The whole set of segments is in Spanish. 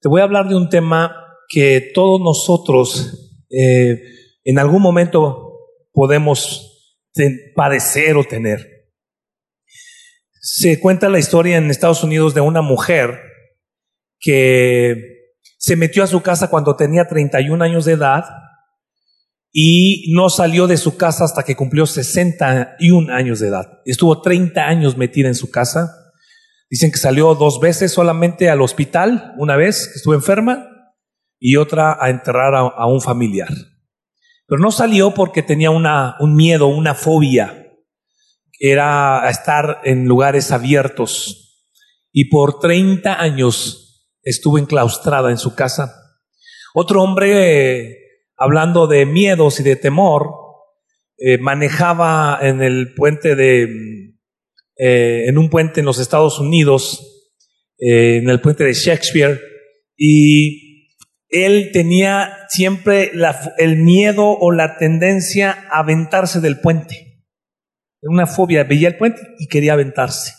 Te voy a hablar de un tema que todos nosotros eh, en algún momento podemos padecer o tener. Se cuenta la historia en Estados Unidos de una mujer que se metió a su casa cuando tenía 31 años de edad y no salió de su casa hasta que cumplió 61 años de edad. Estuvo 30 años metida en su casa. Dicen que salió dos veces solamente al hospital, una vez que estuvo enferma y otra a enterrar a, un familiar. Pero no salió porque tenía un miedo, una fobia. Era estar en lugares abiertos. Y por 30 años estuvo enclaustrada en su casa. Otro hombre hablando de miedos y de temor, eh, manejaba en el puente de, eh, en un puente en los Estados Unidos, eh, en el puente de Shakespeare, y él tenía siempre el miedo o la tendencia a aventarse del puente. Una fobia, veía el puente y quería aventarse.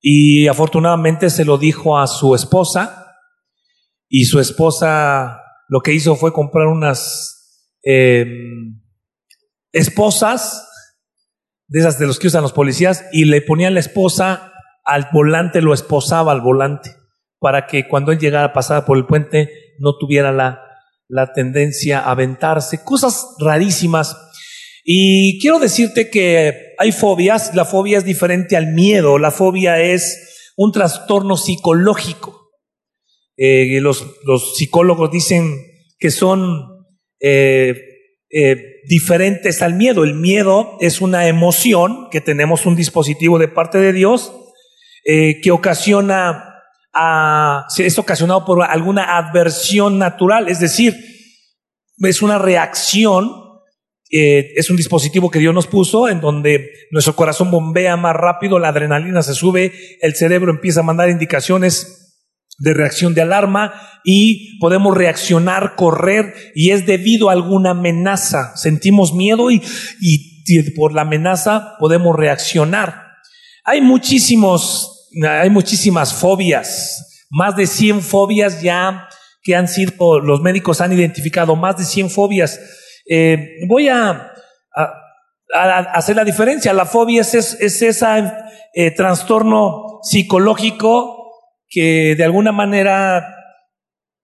Y afortunadamente se lo dijo a su esposa, y su esposa lo que hizo fue comprar unas em, esposas, de esas de los que usan los policías, y le ponían la esposa al volante, lo esposaba al volante, para que cuando él llegara a pasar por el puente no tuviera la, la tendencia a aventarse, cosas rarísimas. Y quiero decirte que hay fobias, la fobia es diferente al miedo, la fobia es un trastorno psicológico. Eh, los, los, psicólogos dicen que son eh, eh, diferentes al miedo. El miedo es una emoción que tenemos un dispositivo de parte de Dios que ocasiona, a, es ocasionado por alguna adversión natural, es decir, es una reacción es un dispositivo que Dios nos puso en donde nuestro corazón bombea más rápido, la adrenalina se sube, el cerebro empieza a mandar indicaciones de reacción de alarma y podemos reaccionar, correr y es debido a alguna amenaza. Sentimos miedo y, y por la amenaza podemos reaccionar. Hay muchísimos, hay muchísimas fobias, más de 100 fobias ya que han sido, los médicos han identificado más de 100 fobias. Eh, voy a, a, hacer la diferencia. La fobia es, es, ese eh, trastorno psicológico que de alguna manera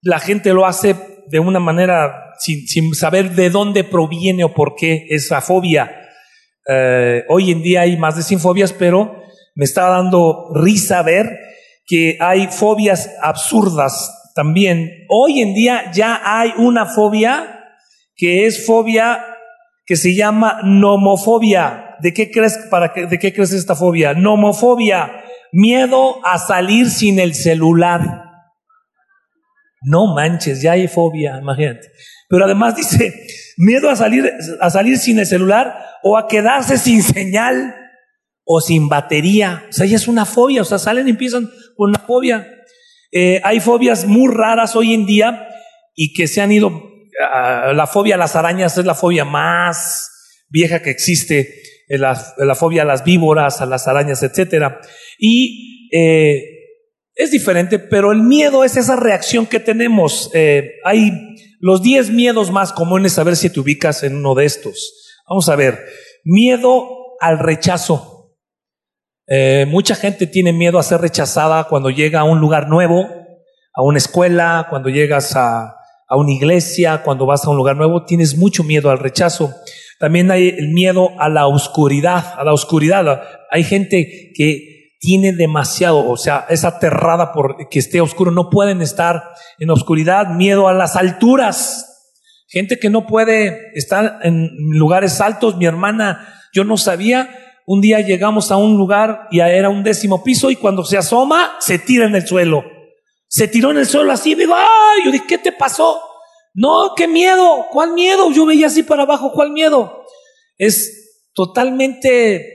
la gente lo hace de una manera sin, saber de dónde proviene o por qué esa fobia. Eh, hoy en día hay más de 100 fobias, pero me está dando risa ver que hay fobias absurdas también. Hoy en día ya hay una fobia que es fobia que se llama nomofobia. ¿De qué crees, para de qué crees esta fobia? Nomofobia Miedo a salir sin el celular. No manches, ya hay fobia, imagínate. Pero además dice, miedo a salir, a salir sin el celular o a quedarse sin señal o sin batería. O sea, ya es una fobia, o sea, salen y empiezan con una fobia. Eh, hay fobias muy raras hoy en día y que se han ido, la fobia a las arañas es la fobia más vieja que existe la, fobia a las víboras, a las arañas, etcétera. Y eh, es diferente, pero el miedo es esa reacción que tenemos. Eh, hay los 10 miedos más comunes, a ver si te ubicas en uno de estos. Vamos a ver, miedo al rechazo. Eh, mucha gente tiene miedo a ser rechazada cuando llega a un lugar nuevo, a una escuela, cuando llegas a, a una iglesia, cuando vas a un lugar nuevo, tienes mucho miedo al rechazo. También hay el miedo a la oscuridad, a la oscuridad. Hay gente que tiene demasiado, o sea, es aterrada por que esté oscuro, no pueden estar en oscuridad, miedo a las alturas. Gente que no puede estar en lugares altos. Mi hermana, yo no sabía, un día llegamos a un lugar y era un décimo piso y cuando se asoma, se tira en el suelo. Se tiró en el suelo así, digo, ay, yo dije, ¿qué te pasó? No, qué miedo, ¿cuál miedo? Yo veía así para abajo, ¿cuál miedo? Es totalmente...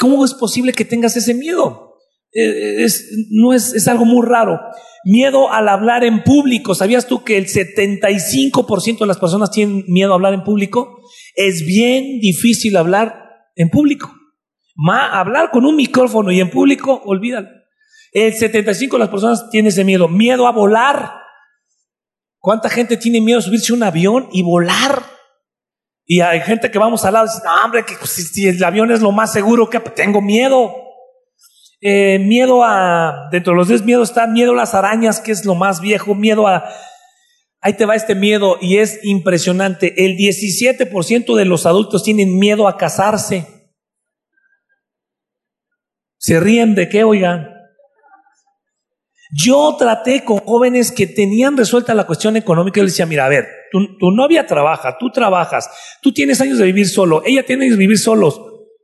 ¿Cómo es posible que tengas ese miedo? Eh, es, no es, es algo muy raro. Miedo al hablar en público. ¿Sabías tú que el 75% de las personas tienen miedo a hablar en público? Es bien difícil hablar en público. Hablar con un micrófono y en público, olvídalo. El 75 de las personas tiene ese miedo. Miedo a volar. ¿Cuánta gente tiene miedo de subirse a un avión y volar? Y hay gente que vamos al lado y dice, no, hombre, que pues, si, el avión es lo más seguro, que tengo miedo. Eh, miedo a, dentro de los 10 miedos está miedo a las arañas, que es lo más viejo, miedo a, ahí te va este miedo y es impresionante. El 17% de los adultos tienen miedo a casarse. ¿Se ríen de qué, oigan? Yo traté con jóvenes que tenían resuelta la cuestión económica y les decía, mira, a ver, tu, novia trabaja, tú trabajas, tú tienes años de vivir solo, ella tiene años de vivir solos.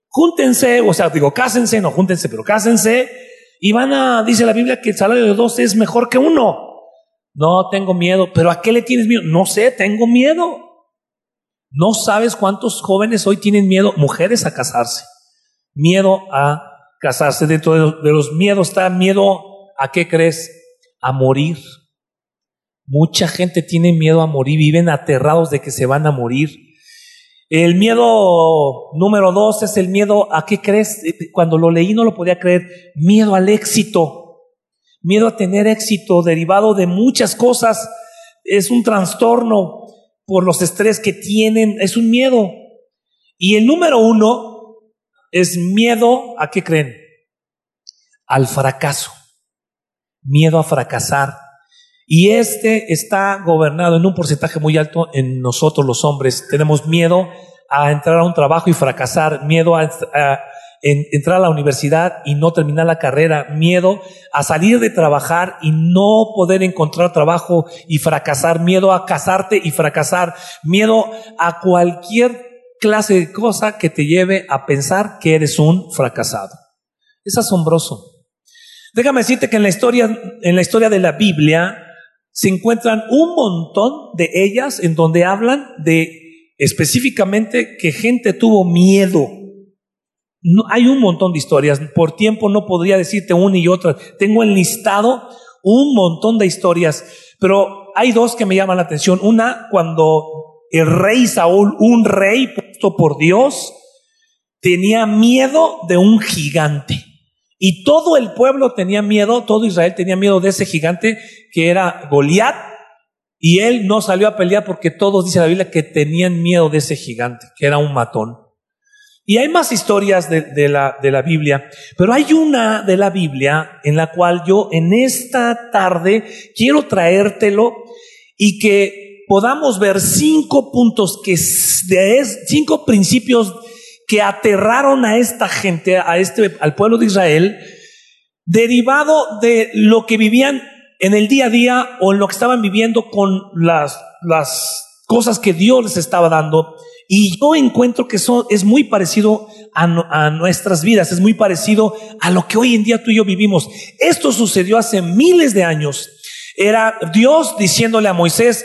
Júntense, o sea, digo, cásense, no júntense, pero cásense. Y van a, dice la Biblia, que el salario de dos es mejor que uno. No, tengo miedo. ¿Pero a qué le tienes miedo? No sé, tengo miedo. No sabes cuántos jóvenes hoy tienen miedo, mujeres a casarse. Miedo a casarse. Dentro de los miedos está miedo a qué crees? A morir. Mucha gente tiene miedo a morir, viven aterrados de que se van a morir. El miedo número dos es el miedo a qué crees. Cuando lo leí no lo podía creer. Miedo al éxito. Miedo a tener éxito derivado de muchas cosas. Es un trastorno por los estrés que tienen. Es un miedo. Y el número uno es miedo a qué creen. Al fracaso. Miedo a fracasar y este está gobernado en un porcentaje muy alto en nosotros los hombres. Tenemos miedo a entrar a un trabajo y fracasar, miedo a, entrar a la universidad y no terminar la carrera, miedo a salir de trabajar y no poder encontrar trabajo y fracasar, miedo a casarte y fracasar, miedo a cualquier clase de cosa que te lleve a pensar que eres un fracasado. Es asombroso. Déjame decirte que en la historia, en la historia de la Biblia, se encuentran un montón de ellas en donde hablan de específicamente que gente tuvo miedo. Hay un montón de historias. Por tiempo no podría decirte una y otra. Tengo enlistado un montón de historias, pero hay dos que me llaman la atención. Una, cuando el rey Saúl, un rey puesto por Dios, tenía miedo de un gigante. Y todo el pueblo tenía miedo, todo Israel tenía miedo de ese gigante que era Goliat. Y él no salió a pelear porque todos, dice la Biblia, que tenían miedo de ese gigante, que era un matón. Y hay más historias de, la, de la Biblia, pero hay una de la Biblia en la cual yo en esta tarde quiero traértelo y que podamos ver cinco puntos que de cinco principios que aterraron a esta gente, a este, al pueblo de Israel, derivado de lo que vivían en el día a día o en lo que estaban viviendo con las, las cosas que Dios les estaba dando. Y yo encuentro que eso es muy parecido a, a, nuestras vidas, es muy parecido a lo que hoy en día tú y yo vivimos. Esto sucedió hace miles de años. Era Dios diciéndole a Moisés,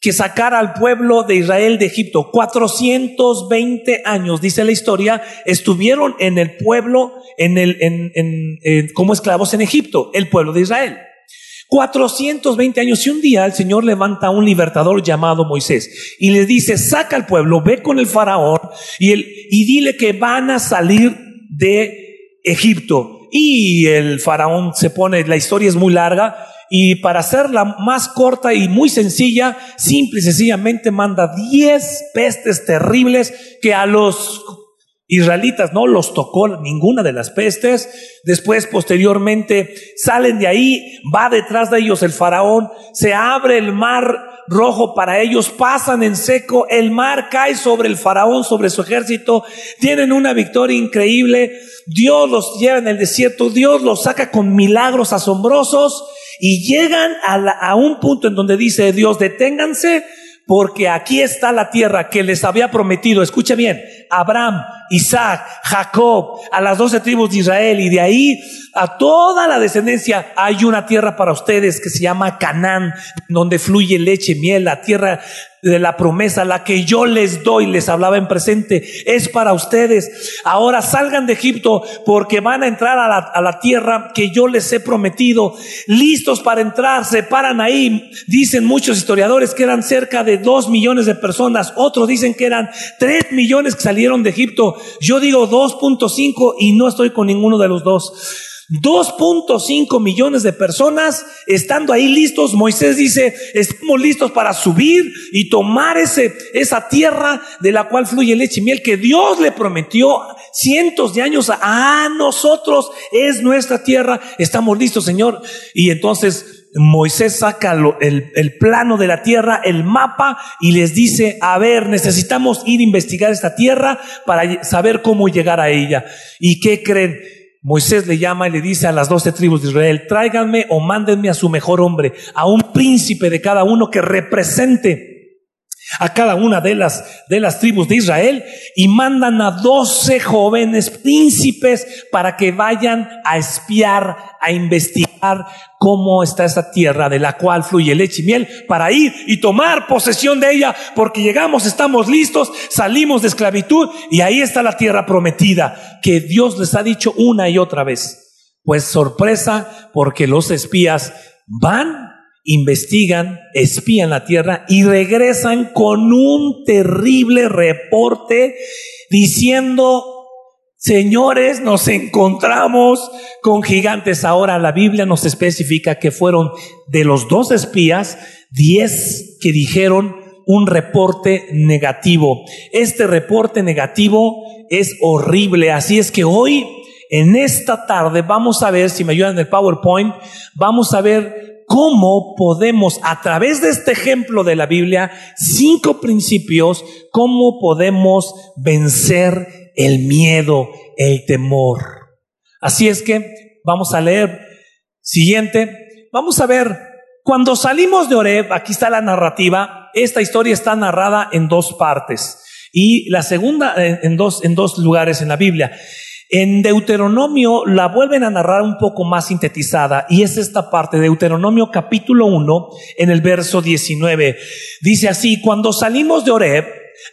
que sacara al pueblo de Israel de Egipto. 420 años, dice la historia, estuvieron en el pueblo, en el, en, como esclavos en Egipto, el pueblo de Israel. 420 años y un día el Señor levanta a un libertador llamado Moisés y le dice, saca al pueblo, ve con el faraón y, el, y dile que van a salir de Egipto. Y el faraón se pone, la historia es muy larga, y para hacerla más corta y muy sencilla, simple y sencillamente manda 10 pestes terribles que a los israelitas no los tocó ninguna de las pestes. Después, posteriormente, salen de ahí, va detrás de ellos el faraón, se abre el mar rojo para ellos, pasan en seco, el mar cae sobre el faraón, sobre su ejército, tienen una victoria increíble, Dios los lleva en el desierto, Dios los saca con milagros asombrosos y llegan a, un punto en donde dice Dios, deténganse porque aquí está la tierra que les había prometido, escuche bien, Abraham, Isaac, Jacob, a las doce tribus de Israel y de ahí a toda la descendencia hay una tierra para ustedes que se llama Canaán, donde fluye leche, miel, la tierra de la promesa, la que yo les doy, les hablaba en presente, es para ustedes. Ahora salgan de Egipto porque van a entrar a la, a la, tierra que yo les he prometido. Listos para entrar, se paran ahí. Dicen muchos historiadores que eran cerca de dos millones de personas. Otros dicen que eran tres millones que salieron de Egipto. Yo digo 2.5 y no estoy con ninguno de los dos. 2.5 millones de personas estando ahí listos. Moisés dice, estamos listos para subir y tomar ese, esa tierra de la cual fluye leche y miel que Dios le prometió cientos de años a, nosotros. Es nuestra tierra. Estamos listos, Señor. Y entonces Moisés saca el, el, plano de la tierra, el mapa, y les dice, a ver, necesitamos ir a investigar esta tierra para saber cómo llegar a ella. ¿Y qué creen? Moisés le llama y le dice a las doce tribus de Israel, tráiganme o mándenme a su mejor hombre, a un príncipe de cada uno que represente a cada una de las, de las tribus de Israel y mandan a doce jóvenes príncipes para que vayan a espiar, a investigar cómo está esa tierra de la cual fluye leche y miel para ir y tomar posesión de ella porque llegamos, estamos listos, salimos de esclavitud y ahí está la tierra prometida que Dios les ha dicho una y otra vez. Pues sorpresa porque los espías van investigan, espían la tierra y regresan con un terrible reporte diciendo, señores, nos encontramos con gigantes. Ahora la Biblia nos especifica que fueron de los dos espías, diez que dijeron un reporte negativo. Este reporte negativo es horrible. Así es que hoy, en esta tarde, vamos a ver, si me ayudan en el PowerPoint, vamos a ver cómo podemos, a través de este ejemplo de la Biblia, cinco principios, cómo podemos vencer el miedo, el temor. Así es que vamos a leer. Siguiente, vamos a ver, cuando salimos de Oreb, aquí está la narrativa, esta historia está narrada en dos partes y la segunda en dos, en dos lugares en la Biblia. En Deuteronomio la vuelven a narrar un poco más sintetizada y es esta parte, Deuteronomio capítulo 1 en el verso 19. Dice así, cuando salimos de Oreb,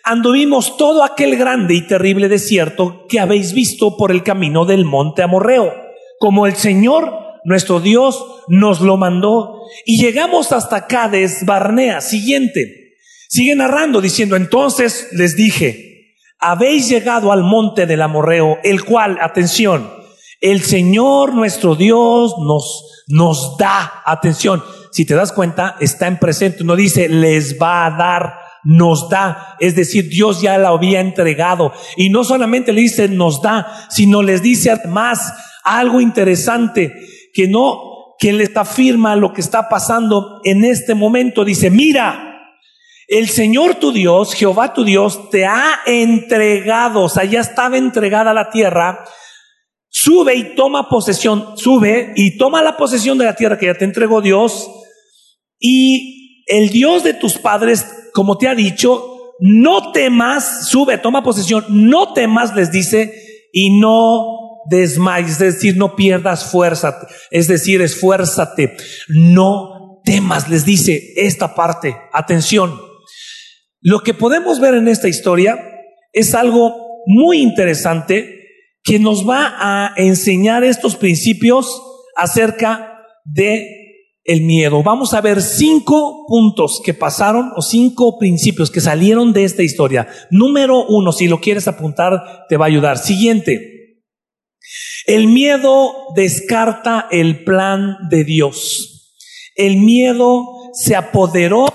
anduvimos todo aquel grande y terrible desierto que habéis visto por el camino del monte Amorreo, como el Señor nuestro Dios nos lo mandó y llegamos hasta Cades Barnea. Siguiente. Sigue narrando diciendo, entonces les dije, habéis llegado al monte del Amorreo, el cual, atención, el Señor nuestro Dios nos, nos da, atención, si te das cuenta, está en presente, no dice les va a dar, nos da, es decir, Dios ya la había entregado. Y no solamente le dice nos da, sino les dice además algo interesante, que no, que les afirma lo que está pasando en este momento. Dice, mira, el Señor tu Dios, Jehová tu Dios, te ha entregado, o sea, ya estaba entregada la tierra. Sube y toma posesión, sube y toma la posesión de la tierra que ya te entregó Dios. Y el Dios de tus padres, como te ha dicho, no temas, sube, toma posesión, no temas, les dice, y no desmayes, es decir, no pierdas fuerza, es decir, esfuérzate, no temas, les dice esta parte, atención. Lo que podemos ver en esta historia es algo muy interesante que nos va a enseñar estos principios acerca de el miedo. Vamos a ver cinco puntos que pasaron o cinco principios que salieron de esta historia. Número uno, si lo quieres apuntar, te va a ayudar. Siguiente. El miedo descarta el plan de Dios. El miedo se apoderó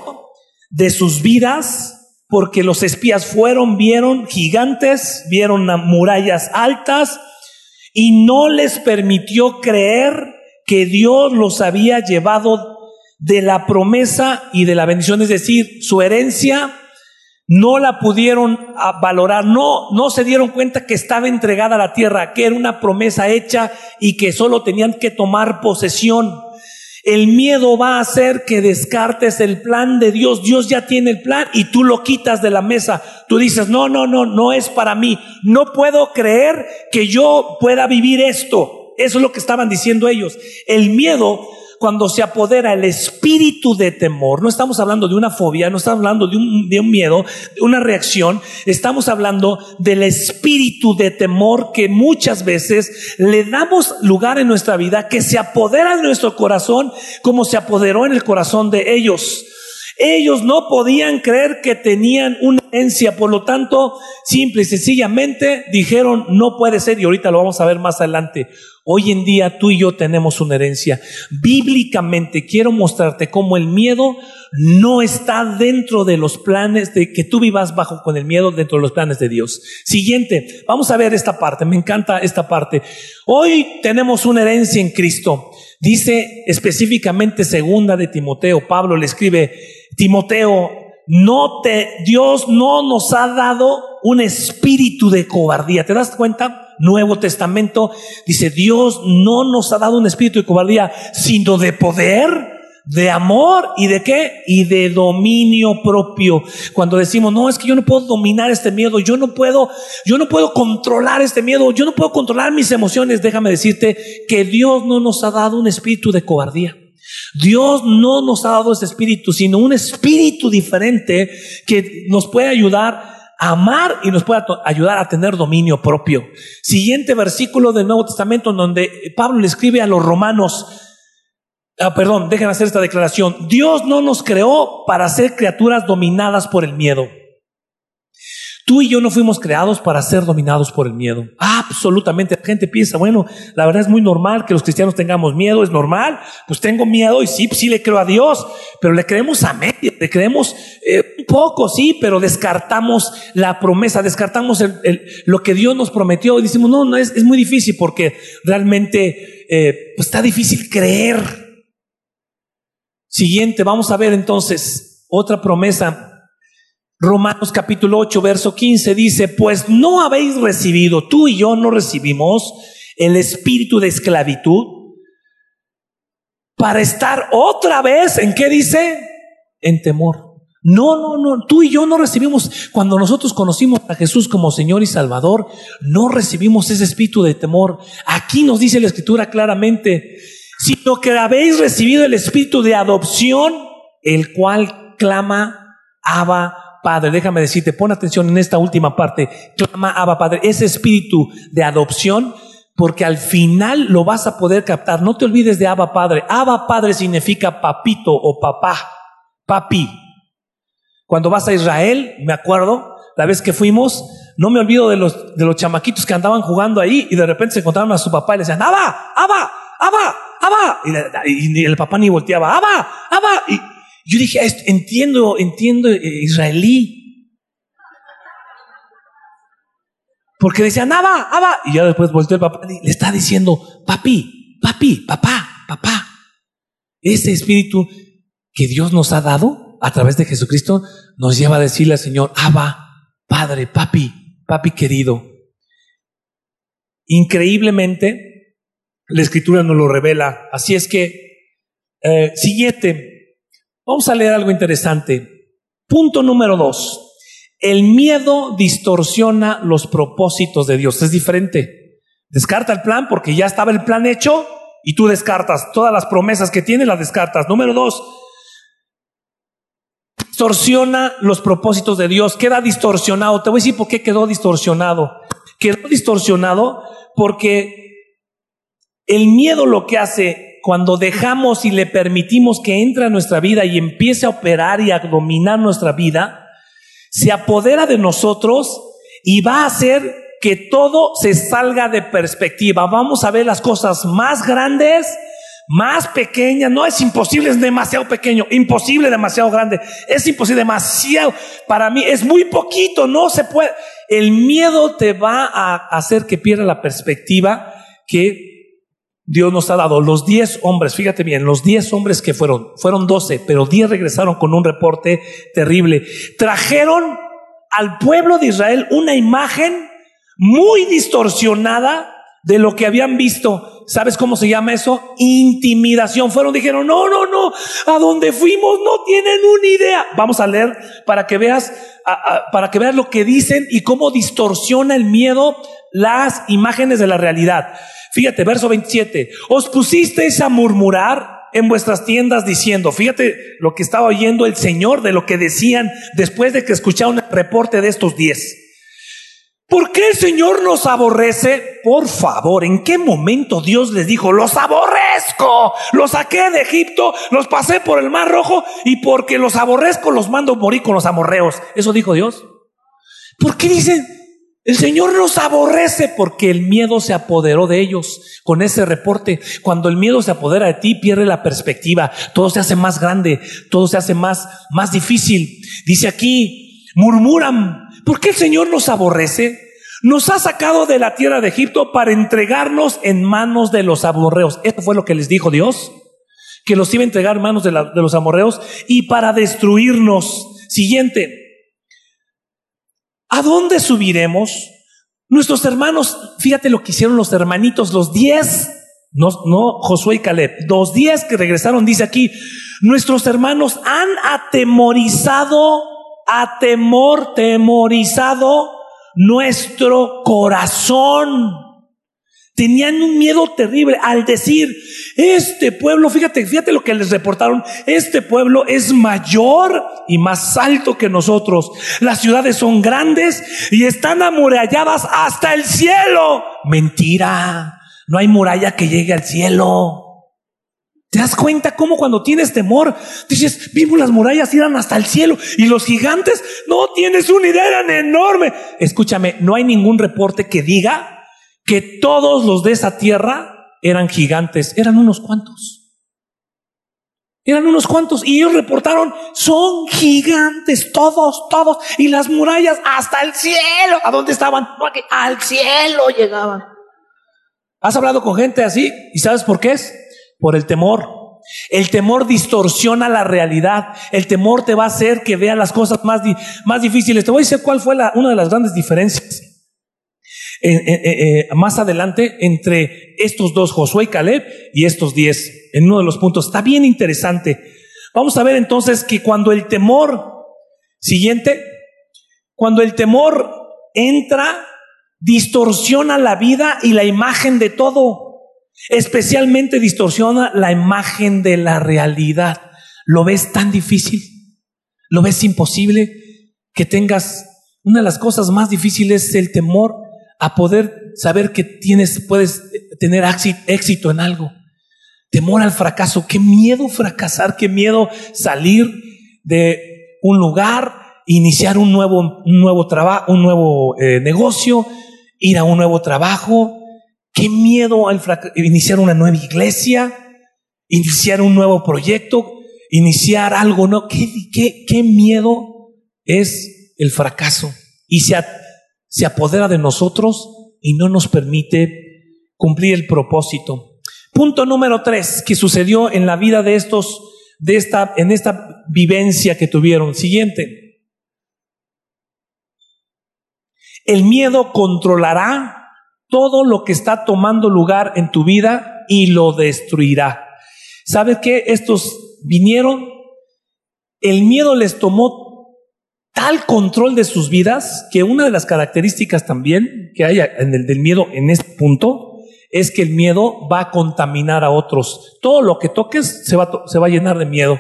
de sus vidas porque los espías fueron, vieron gigantes, vieron murallas altas y no les permitió creer que Dios los había llevado de la promesa y de la bendición, es decir, su herencia no la pudieron ah, valorar, no, no se dieron cuenta que estaba entregada a la tierra, que era una promesa hecha y que solo tenían que tomar posesión. El miedo va a hacer que descartes el plan de Dios. Dios ya tiene el plan y tú lo quitas de la mesa. Tú dices, no, no, no, no es para mí. No puedo creer que yo pueda vivir esto. Eso es lo que estaban diciendo ellos. El miedo cuando se apodera el espíritu de temor, no estamos hablando de una fobia, no estamos hablando de un, de miedo, de una reacción, estamos hablando del espíritu de temor que muchas veces le damos lugar en nuestra vida, que se apodera en nuestro corazón como se apoderó en el corazón de ellos. Ellos no podían creer que tenían una herencia, por lo tanto, simple y sencillamente dijeron, no puede ser, y ahorita lo vamos a ver más adelante. Hoy en día tú y yo tenemos una herencia. Bíblicamente quiero mostrarte cómo el miedo no está dentro de los planes de que tú vivas bajo con el miedo dentro de los planes de Dios. Siguiente, vamos a ver esta parte, me encanta esta parte. Hoy tenemos una herencia en Cristo. Dice específicamente segunda de Timoteo, Pablo le escribe, Timoteo, no te, Dios no nos ha dado un espíritu de cobardía. ¿Te das cuenta? Nuevo Testamento dice, Dios no nos ha dado un espíritu de cobardía, sino de poder, de amor y de qué? Y de dominio propio. Cuando decimos, no, es que yo no puedo dominar este miedo, yo no puedo, yo no puedo controlar este miedo, yo no puedo controlar mis emociones, déjame decirte que Dios no nos ha dado un espíritu de cobardía. Dios no nos ha dado ese espíritu, sino un espíritu diferente que nos puede ayudar amar y nos pueda ayudar a tener dominio propio. Siguiente versículo del Nuevo Testamento en donde Pablo le escribe a los romanos, ah, perdón, dejen hacer esta declaración, Dios no nos creó para ser criaturas dominadas por el miedo. Tú y yo no fuimos creados para ser dominados por el miedo. Absolutamente. La gente piensa, bueno, la verdad es muy normal que los cristianos tengamos miedo, es normal. Pues tengo miedo y sí, sí le creo a Dios, pero le creemos a medio, le creemos eh, un poco, sí, pero descartamos la promesa, descartamos lo que Dios nos prometió y decimos, no, no, es, es muy difícil porque realmente eh, pues está difícil creer. Siguiente, vamos a ver entonces otra promesa Romanos capítulo 8, verso 15 dice, pues no habéis recibido, tú y yo no recibimos el espíritu de esclavitud para estar otra vez, ¿en qué dice? En temor. No, no, no, tú y yo no recibimos, cuando nosotros conocimos a Jesús como Señor y Salvador, no recibimos ese espíritu de temor. Aquí nos dice la Escritura claramente, sino que habéis recibido el espíritu de adopción, el cual clama, Abba Padre. Déjame decirte, pon atención en esta última parte. Clama Abba Padre. Ese espíritu de adopción, porque al final lo vas a poder captar. No te olvides de Abba Padre. Abba Padre significa papito o papá. Papi. Cuando vas a Israel, me acuerdo, la vez que fuimos, no me olvido de los, de los chamaquitos que andaban jugando ahí y de repente se encontraron a su papá y le decían, Abba, Abba, Abba, Abba. Y, el papá ni volteaba, Abba, Abba. Yo dije, entiendo, entiendo eh, israelí. Porque decía, Abba, Abba. Y ya después volteó el papá le está diciendo, papi, papi, papá, papá. Ese espíritu que Dios nos ha dado a través de Jesucristo nos lleva a decirle al Señor, Abba, Padre, papi, papi querido. Increíblemente, la escritura nos lo revela. Así es que, eh, siguiente, Vamos a leer algo interesante. Punto número dos. El miedo distorsiona los propósitos de Dios. Es diferente. Descarta el plan porque ya estaba el plan hecho y tú descartas. Todas las promesas que tiene las descartas. Número dos. Distorsiona los propósitos de Dios. Queda distorsionado. Te voy a decir por qué quedó distorsionado. Quedó distorsionado porque el miedo lo que hace cuando dejamos y le permitimos que entre a nuestra vida y empiece a operar y a dominar nuestra vida, se apodera de nosotros y va a hacer que todo se salga de perspectiva. Vamos a ver las cosas más grandes, más pequeñas. No es imposible, es demasiado pequeño. Imposible, demasiado grande. Es imposible, demasiado. Para mí es muy poquito, no se puede. El miedo te va a hacer que pierda la perspectiva que Dios nos ha dado los 10 hombres, fíjate bien, los 10 hombres que fueron, fueron 12, pero 10 regresaron con un reporte terrible. Trajeron al pueblo de Israel una imagen muy distorsionada de lo que habían visto. ¿Sabes cómo se llama eso? Intimidación. Fueron, dijeron, no, no, no, a donde fuimos no tienen una idea. Vamos a leer para que veas, para que veas lo que dicen y cómo distorsiona el miedo las imágenes de la realidad. Fíjate, verso 27. Os pusisteis a murmurar en vuestras tiendas diciendo, fíjate lo que estaba oyendo el Señor de lo que decían después de que escucharon el reporte de estos diez. ¿Por qué el Señor nos aborrece? Por favor, ¿en qué momento Dios les dijo, los aborrezco? Los saqué de Egipto, los pasé por el mar rojo y porque los aborrezco los mando morir con los amorreos. Eso dijo Dios. ¿Por qué dicen? El Señor los aborrece porque el miedo se apoderó de ellos con ese reporte. Cuando el miedo se apodera de ti, pierde la perspectiva. Todo se hace más grande, todo se hace más, más difícil. Dice aquí, murmuran. ¿Por qué el Señor nos aborrece? Nos ha sacado de la tierra de Egipto para entregarnos en manos de los amorreos. Esto fue lo que les dijo Dios, que los iba a entregar en manos de, de los amorreos y para destruirnos. Siguiente, ¿A dónde subiremos? Nuestros hermanos, fíjate lo que hicieron los hermanitos, los diez, no, no Josué y Caleb, los diez que regresaron, dice aquí, nuestros hermanos han atemorizado, atemor, temorizado nuestro corazón. Tenían un miedo terrible al decir, este pueblo, fíjate, fíjate lo que les reportaron, este pueblo es mayor y más alto que nosotros. Las ciudades son grandes y están amuralladas hasta el cielo. Mentira, no hay muralla que llegue al cielo. ¿Te das cuenta cómo cuando tienes temor, dices, vimos las murallas eran hasta el cielo y los gigantes, no tienes una idea, eran enormes. Escúchame, no hay ningún reporte que diga que todos los de esa tierra eran gigantes, eran unos cuantos. Eran unos cuantos y ellos reportaron, son gigantes, todos, todos, y las murallas hasta el cielo. ¿A dónde estaban? Al cielo llegaban. ¿Has hablado con gente así? ¿Y sabes por qué es? Por el temor. El temor distorsiona la realidad. El temor te va a hacer que veas las cosas más, más difíciles. Te voy a decir cuál fue una de las grandes diferencias eh, más adelante entre estos dos, Josué y Caleb, y estos diez, en uno de los puntos. Está bien interesante. Vamos a ver entonces que cuando el temor, siguiente, cuando el temor entra, distorsiona la vida y la imagen de todo. Especialmente distorsiona la imagen de la realidad. ¿Lo ves tan difícil? ¿Lo ves imposible? Que tengas una de las cosas más difíciles es el temor a poder saber que tienes, puedes tener éxito en algo. Temor al fracaso, qué miedo fracasar, qué miedo salir de un lugar, iniciar un nuevo, un nuevo trabajo, un nuevo eh, negocio, ir a un nuevo trabajo, qué miedo al iniciar una nueva iglesia, iniciar un nuevo proyecto, iniciar algo, ¿no? ¿Qué, qué, qué miedo es el fracaso? Y se, se apodera de nosotros y no nos permite cumplir el propósito. Punto número tres que sucedió en la vida de estos, de esta, en esta vivencia que tuvieron. Siguiente. El miedo controlará todo lo que está tomando lugar en tu vida y lo destruirá. ¿Sabes qué? Estos vinieron, el miedo les tomó tal control de sus vidas que una de las características también que hay en el del miedo en este punto es que el miedo va a contaminar a otros. Todo lo que toques se va, se va a llenar de miedo.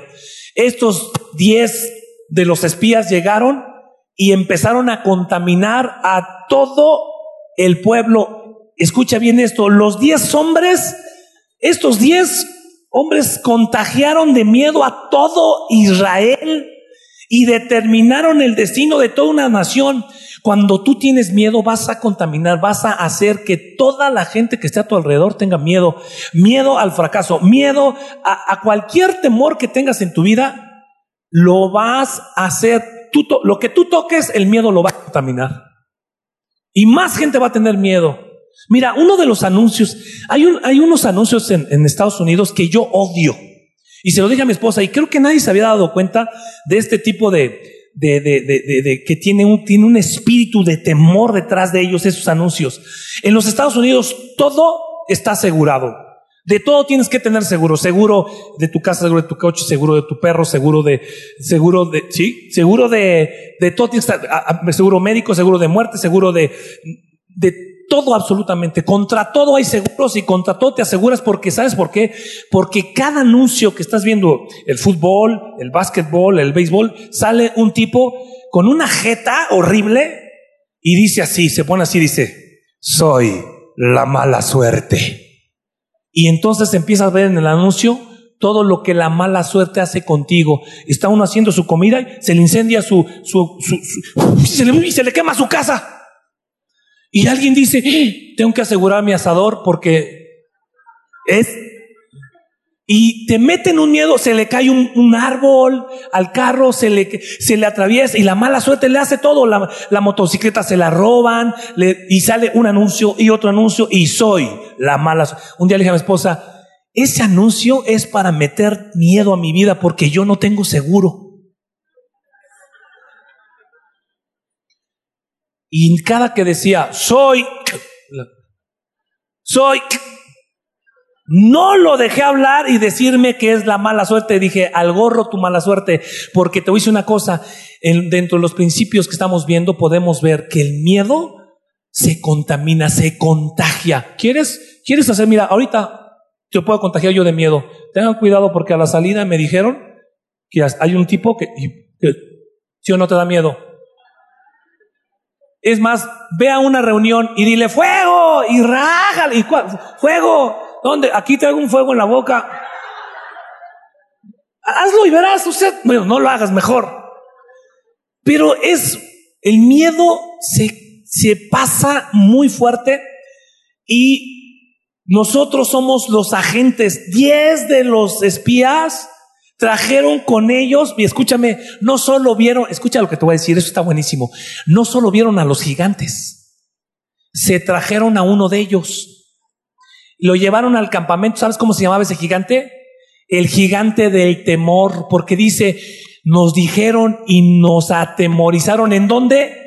Estos diez de los espías llegaron y empezaron a contaminar a todo el pueblo. Escucha bien esto, los diez hombres, estos diez hombres contagiaron de miedo a todo Israel y determinaron el destino de toda una nación. Cuando tú tienes miedo vas a contaminar, vas a hacer que toda la gente que esté a tu alrededor tenga miedo, miedo al fracaso, miedo a, cualquier temor que tengas en tu vida, lo vas a hacer, tú, lo que tú toques, el miedo lo va a contaminar. Y más gente va a tener miedo. Mira, uno de los anuncios, hay, un, hay unos anuncios en, en Estados Unidos que yo odio. Y se lo dije a mi esposa y creo que nadie se había dado cuenta de este tipo de, de, de, de, que tiene un, tiene un espíritu de temor detrás de ellos, esos anuncios. En los Estados Unidos todo está asegurado. De todo tienes que tener seguro. Seguro de tu casa, seguro de tu coche, seguro de tu perro, seguro de, seguro de, sí, seguro de, de todo tienes, seguro médico, seguro de muerte, seguro de, de todo absolutamente. Contra todo hay seguros y contra todo te aseguras porque, ¿sabes por qué? Porque cada anuncio que estás viendo, el fútbol, el básquetbol, el béisbol, sale un tipo con una jeta horrible y dice así, se pone así, dice, soy la mala suerte. Y entonces empiezas a ver en el anuncio todo lo que la mala suerte hace contigo. Está uno haciendo su comida y se le incendia su, su, y, se le, y se le quema su casa. Y alguien dice, ¡Eh! tengo que asegurar mi asador porque es y te meten un miedo, se le cae un, árbol al carro, se le, se le atraviesa y la mala suerte le hace todo. La, la motocicleta se la roban y sale un anuncio y otro anuncio y soy la mala suerte. Un día le dije a mi esposa, ese anuncio es para meter miedo a mi vida porque yo no tengo seguro. Y cada que decía, soy, soy, no lo dejé hablar y decirme que es la mala suerte. Dije, al gorro tu mala suerte. Porque te voy a decir una cosa, dentro de los principios que estamos viendo podemos ver que el miedo se contamina, se contagia. ¿Quieres, quieres hacer? Mira, ahorita te puedo contagiar yo de miedo. Tengan cuidado porque a la salida me dijeron que hay un tipo que, que si o no te da miedo. Es más, ve a una reunión y dile fuego y rájale y fuego. ¿Dónde? Aquí traigo un fuego en la boca. Hazlo y verás, usted, bueno, no lo hagas mejor. Pero es, el miedo se, se pasa muy fuerte y nosotros somos los agentes. Diez de los espías trajeron con ellos, y escúchame, no solo vieron, escucha lo que te voy a decir, eso está buenísimo, no solo vieron a los gigantes, se trajeron a uno de ellos. Lo llevaron al campamento. ¿Sabes cómo se llamaba ese gigante? El gigante del temor, porque dice, nos dijeron y nos atemorizaron. ¿En dónde?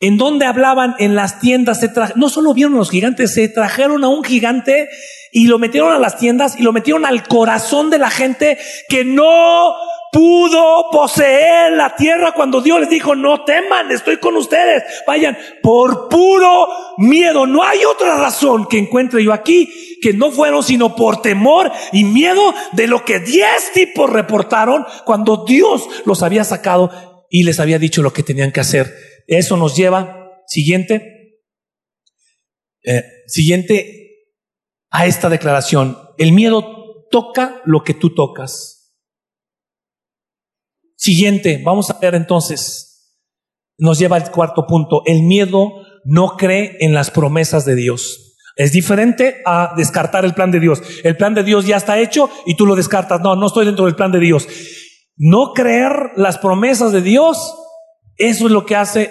En dónde hablaban en las tiendas. Se no solo vieron los gigantes, se trajeron a un gigante y lo metieron a las tiendas y lo metieron al corazón de la gente que no pudo poseer la tierra cuando Dios les dijo, no teman, estoy con ustedes, vayan, por puro miedo. No hay otra razón que encuentre yo aquí que no fueron sino por temor y miedo de lo que diez tipos reportaron cuando Dios los había sacado y les había dicho lo que tenían que hacer. Eso nos lleva, siguiente, eh, siguiente a esta declaración. El miedo toca lo que tú tocas. Siguiente, vamos a ver entonces, nos lleva al cuarto punto, el miedo no cree en las promesas de Dios. Es diferente a descartar el plan de Dios. El plan de Dios ya está hecho y tú lo descartas. No, no estoy dentro del plan de Dios. No creer las promesas de Dios, eso es lo que hace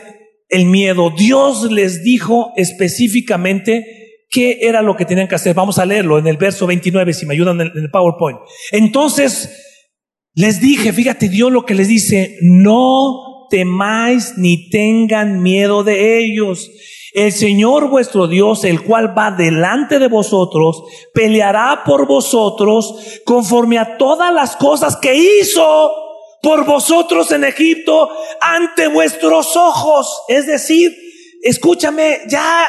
el miedo. Dios les dijo específicamente qué era lo que tenían que hacer. Vamos a leerlo en el verso 29, si me ayudan en el PowerPoint. Entonces, les dije, fíjate Dios lo que les dice, no temáis ni tengan miedo de ellos. El Señor vuestro Dios, el cual va delante de vosotros, peleará por vosotros conforme a todas las cosas que hizo por vosotros en Egipto ante vuestros ojos. Es decir, escúchame, ya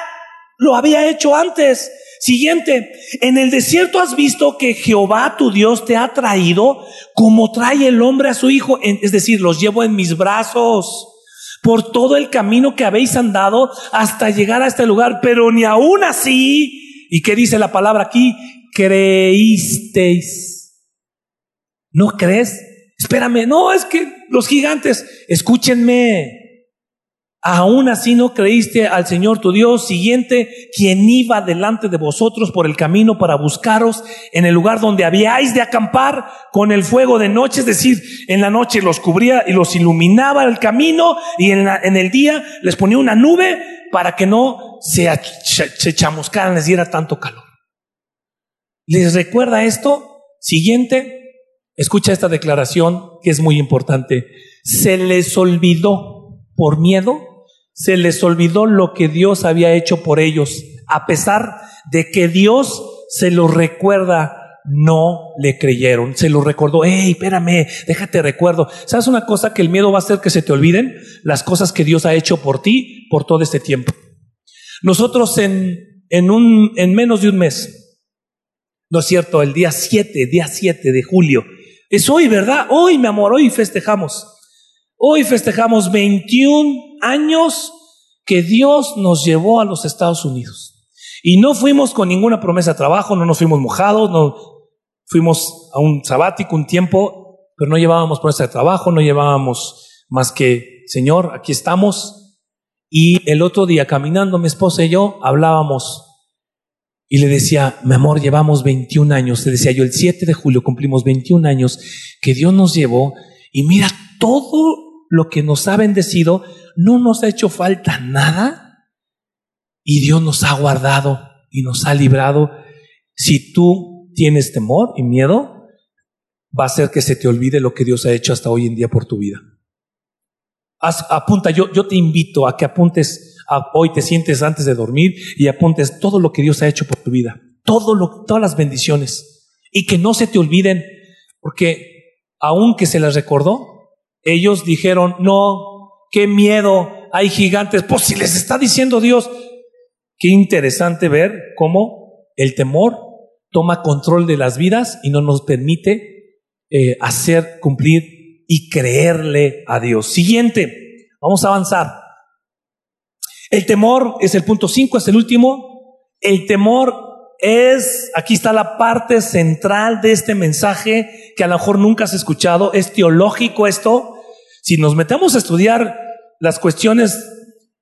lo había hecho antes. Siguiente, en el desierto has visto que Jehová tu Dios te ha traído como trae el hombre a su hijo, es decir, los llevo en mis brazos por todo el camino que habéis andado hasta llegar a este lugar, pero ni aún así, ¿y qué dice la palabra aquí? Creísteis. ¿No crees? Espérame, no, es que los gigantes, escúchenme, Aún así no creíste al Señor tu Dios, siguiente, quien iba delante de vosotros por el camino para buscaros en el lugar donde habíais de acampar con el fuego de noche, es decir, en la noche los cubría y los iluminaba el camino y en, el día les ponía una nube para que no se, se chamuscaran, les diera tanto calor. ¿Les recuerda esto? Siguiente, escucha esta declaración que es muy importante. Se les olvidó por miedo se les olvidó lo que Dios había hecho por ellos. A pesar de que Dios se los recuerda, no le creyeron. Se lo recordó, hey, espérame, déjate recuerdo. ¿Sabes una cosa? Que el miedo va a hacer que se te olviden las cosas que Dios ha hecho por ti por todo este tiempo. Nosotros en, en, un, en menos de un mes, no es cierto, el día 7, día 7 de julio, es hoy, ¿verdad? Hoy, mi amor, hoy festejamos. Hoy festejamos 21 años que Dios nos llevó a los Estados Unidos. Y no fuimos con ninguna promesa de trabajo, no nos fuimos mojados, no fuimos a un sabático un tiempo, pero no llevábamos promesa de trabajo, no llevábamos más que, Señor, aquí estamos. Y el otro día caminando mi esposa y yo hablábamos y le decía, mi amor, llevamos 21 años, le decía yo, el 7 de julio cumplimos 21 años que Dios nos llevó y mira todo lo que nos ha bendecido, no nos ha hecho falta nada y Dios nos ha guardado y nos ha librado. Si tú tienes temor y miedo, va a ser que se te olvide lo que Dios ha hecho hasta hoy en día por tu vida. apunta, yo, yo te invito a que apuntes, hoy te sientes antes de dormir y apuntes todo lo que Dios ha hecho por tu vida, todo lo, todas las bendiciones y que no se te olviden, porque aunque se las recordó, ellos dijeron, no, qué miedo, hay gigantes. Pues si les está diciendo Dios, qué interesante ver cómo el temor toma control de las vidas y no nos permite eh, hacer cumplir y creerle a Dios. Siguiente, vamos a avanzar. El temor es el punto 5, es el último. El temor es, aquí está la parte central de este mensaje que a lo mejor nunca has escuchado, es teológico esto. Si nos metemos a estudiar las cuestiones,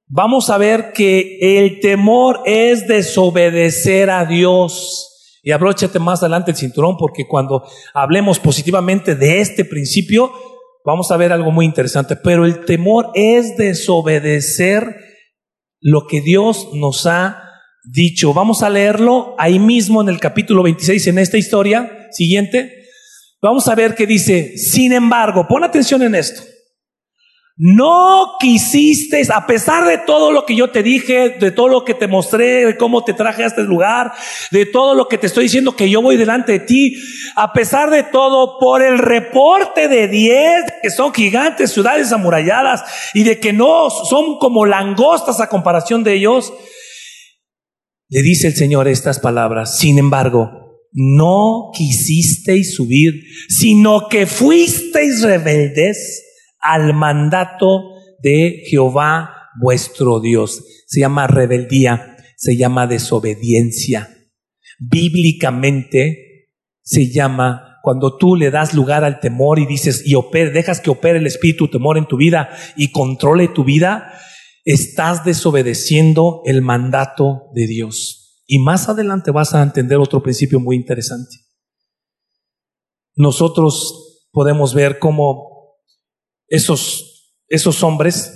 vamos a ver que el temor es desobedecer a Dios. Y abróchate más adelante el cinturón porque cuando hablemos positivamente de este principio, vamos a ver algo muy interesante. Pero el temor es desobedecer lo que Dios nos ha dicho. Vamos a leerlo ahí mismo en el capítulo 26, en esta historia siguiente. Vamos a ver qué dice, sin embargo, pon atención en esto. No quisiste, a pesar de todo lo que yo te dije, de todo lo que te mostré, de cómo te traje a este lugar, de todo lo que te estoy diciendo que yo voy delante de ti, a pesar de todo, por el reporte de diez, que son gigantes, ciudades amuralladas, y de que no son como langostas a comparación de ellos, le dice el Señor estas palabras, sin embargo, no quisisteis subir, sino que fuisteis rebeldes al mandato de Jehová vuestro Dios. Se llama rebeldía, se llama desobediencia. Bíblicamente se llama cuando tú le das lugar al temor y dices y opere, dejas que opere el espíritu temor en tu vida y controle tu vida, estás desobedeciendo el mandato de Dios. Y más adelante vas a entender otro principio muy interesante. Nosotros podemos ver cómo esos, esos hombres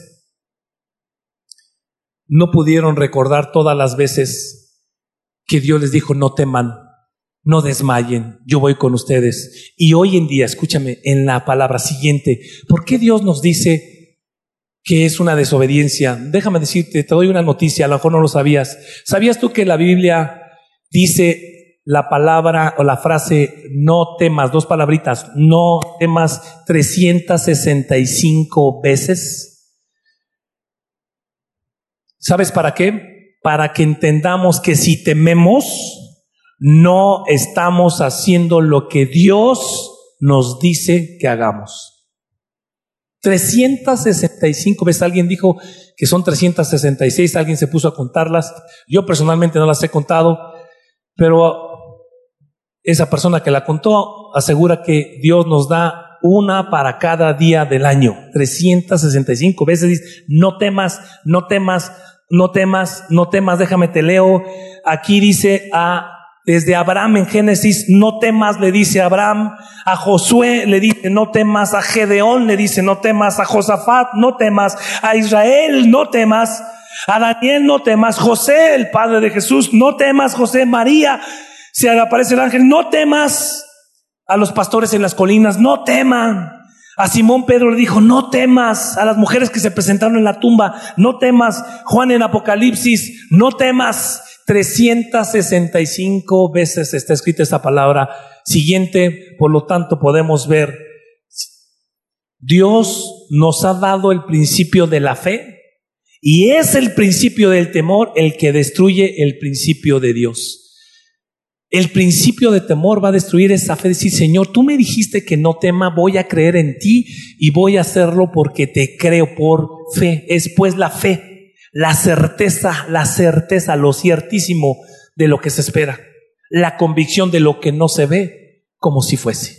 no pudieron recordar todas las veces que Dios les dijo, no teman, no desmayen, yo voy con ustedes. Y hoy en día, escúchame, en la palabra siguiente, ¿por qué Dios nos dice que es una desobediencia? Déjame decirte, te doy una noticia, a lo mejor no lo sabías. ¿Sabías tú que la Biblia dice la palabra o la frase no temas, dos palabritas, no temas 365 veces. ¿Sabes para qué? Para que entendamos que si tememos, no estamos haciendo lo que Dios nos dice que hagamos. 365 veces alguien dijo que son 366, alguien se puso a contarlas. Yo personalmente no las he contado, pero esa persona que la contó asegura que Dios nos da una para cada día del año. 365 veces dice, no temas, no temas, no temas, no temas, déjame te leo. Aquí dice a desde Abraham en Génesis, no temas, le dice Abraham, a Josué le dice, no temas, a Gedeón le dice, no temas, a Josafat, no temas, a Israel, no temas, a Daniel, no temas, José, el padre de Jesús, no temas, José, María, se aparece el ángel, no temas a los pastores en las colinas, no teman. A Simón Pedro le dijo, no temas a las mujeres que se presentaron en la tumba, no temas. Juan en Apocalipsis, no temas. 365 veces está escrita esta palabra. Siguiente, por lo tanto, podemos ver, Dios nos ha dado el principio de la fe y es el principio del temor el que destruye el principio de Dios. El principio de temor va a destruir esa fe, decir, Señor, tú me dijiste que no tema, voy a creer en ti y voy a hacerlo porque te creo por fe. Es pues la fe, la certeza, la certeza, lo ciertísimo de lo que se espera, la convicción de lo que no se ve como si fuese.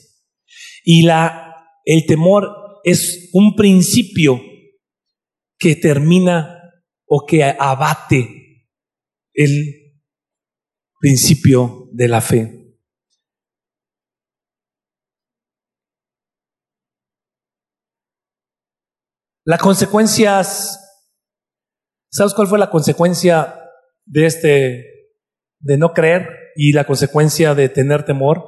Y la, el temor es un principio que termina o que abate el principio de la fe. Las consecuencias, ¿sabes cuál fue la consecuencia de este, de no creer y la consecuencia de tener temor?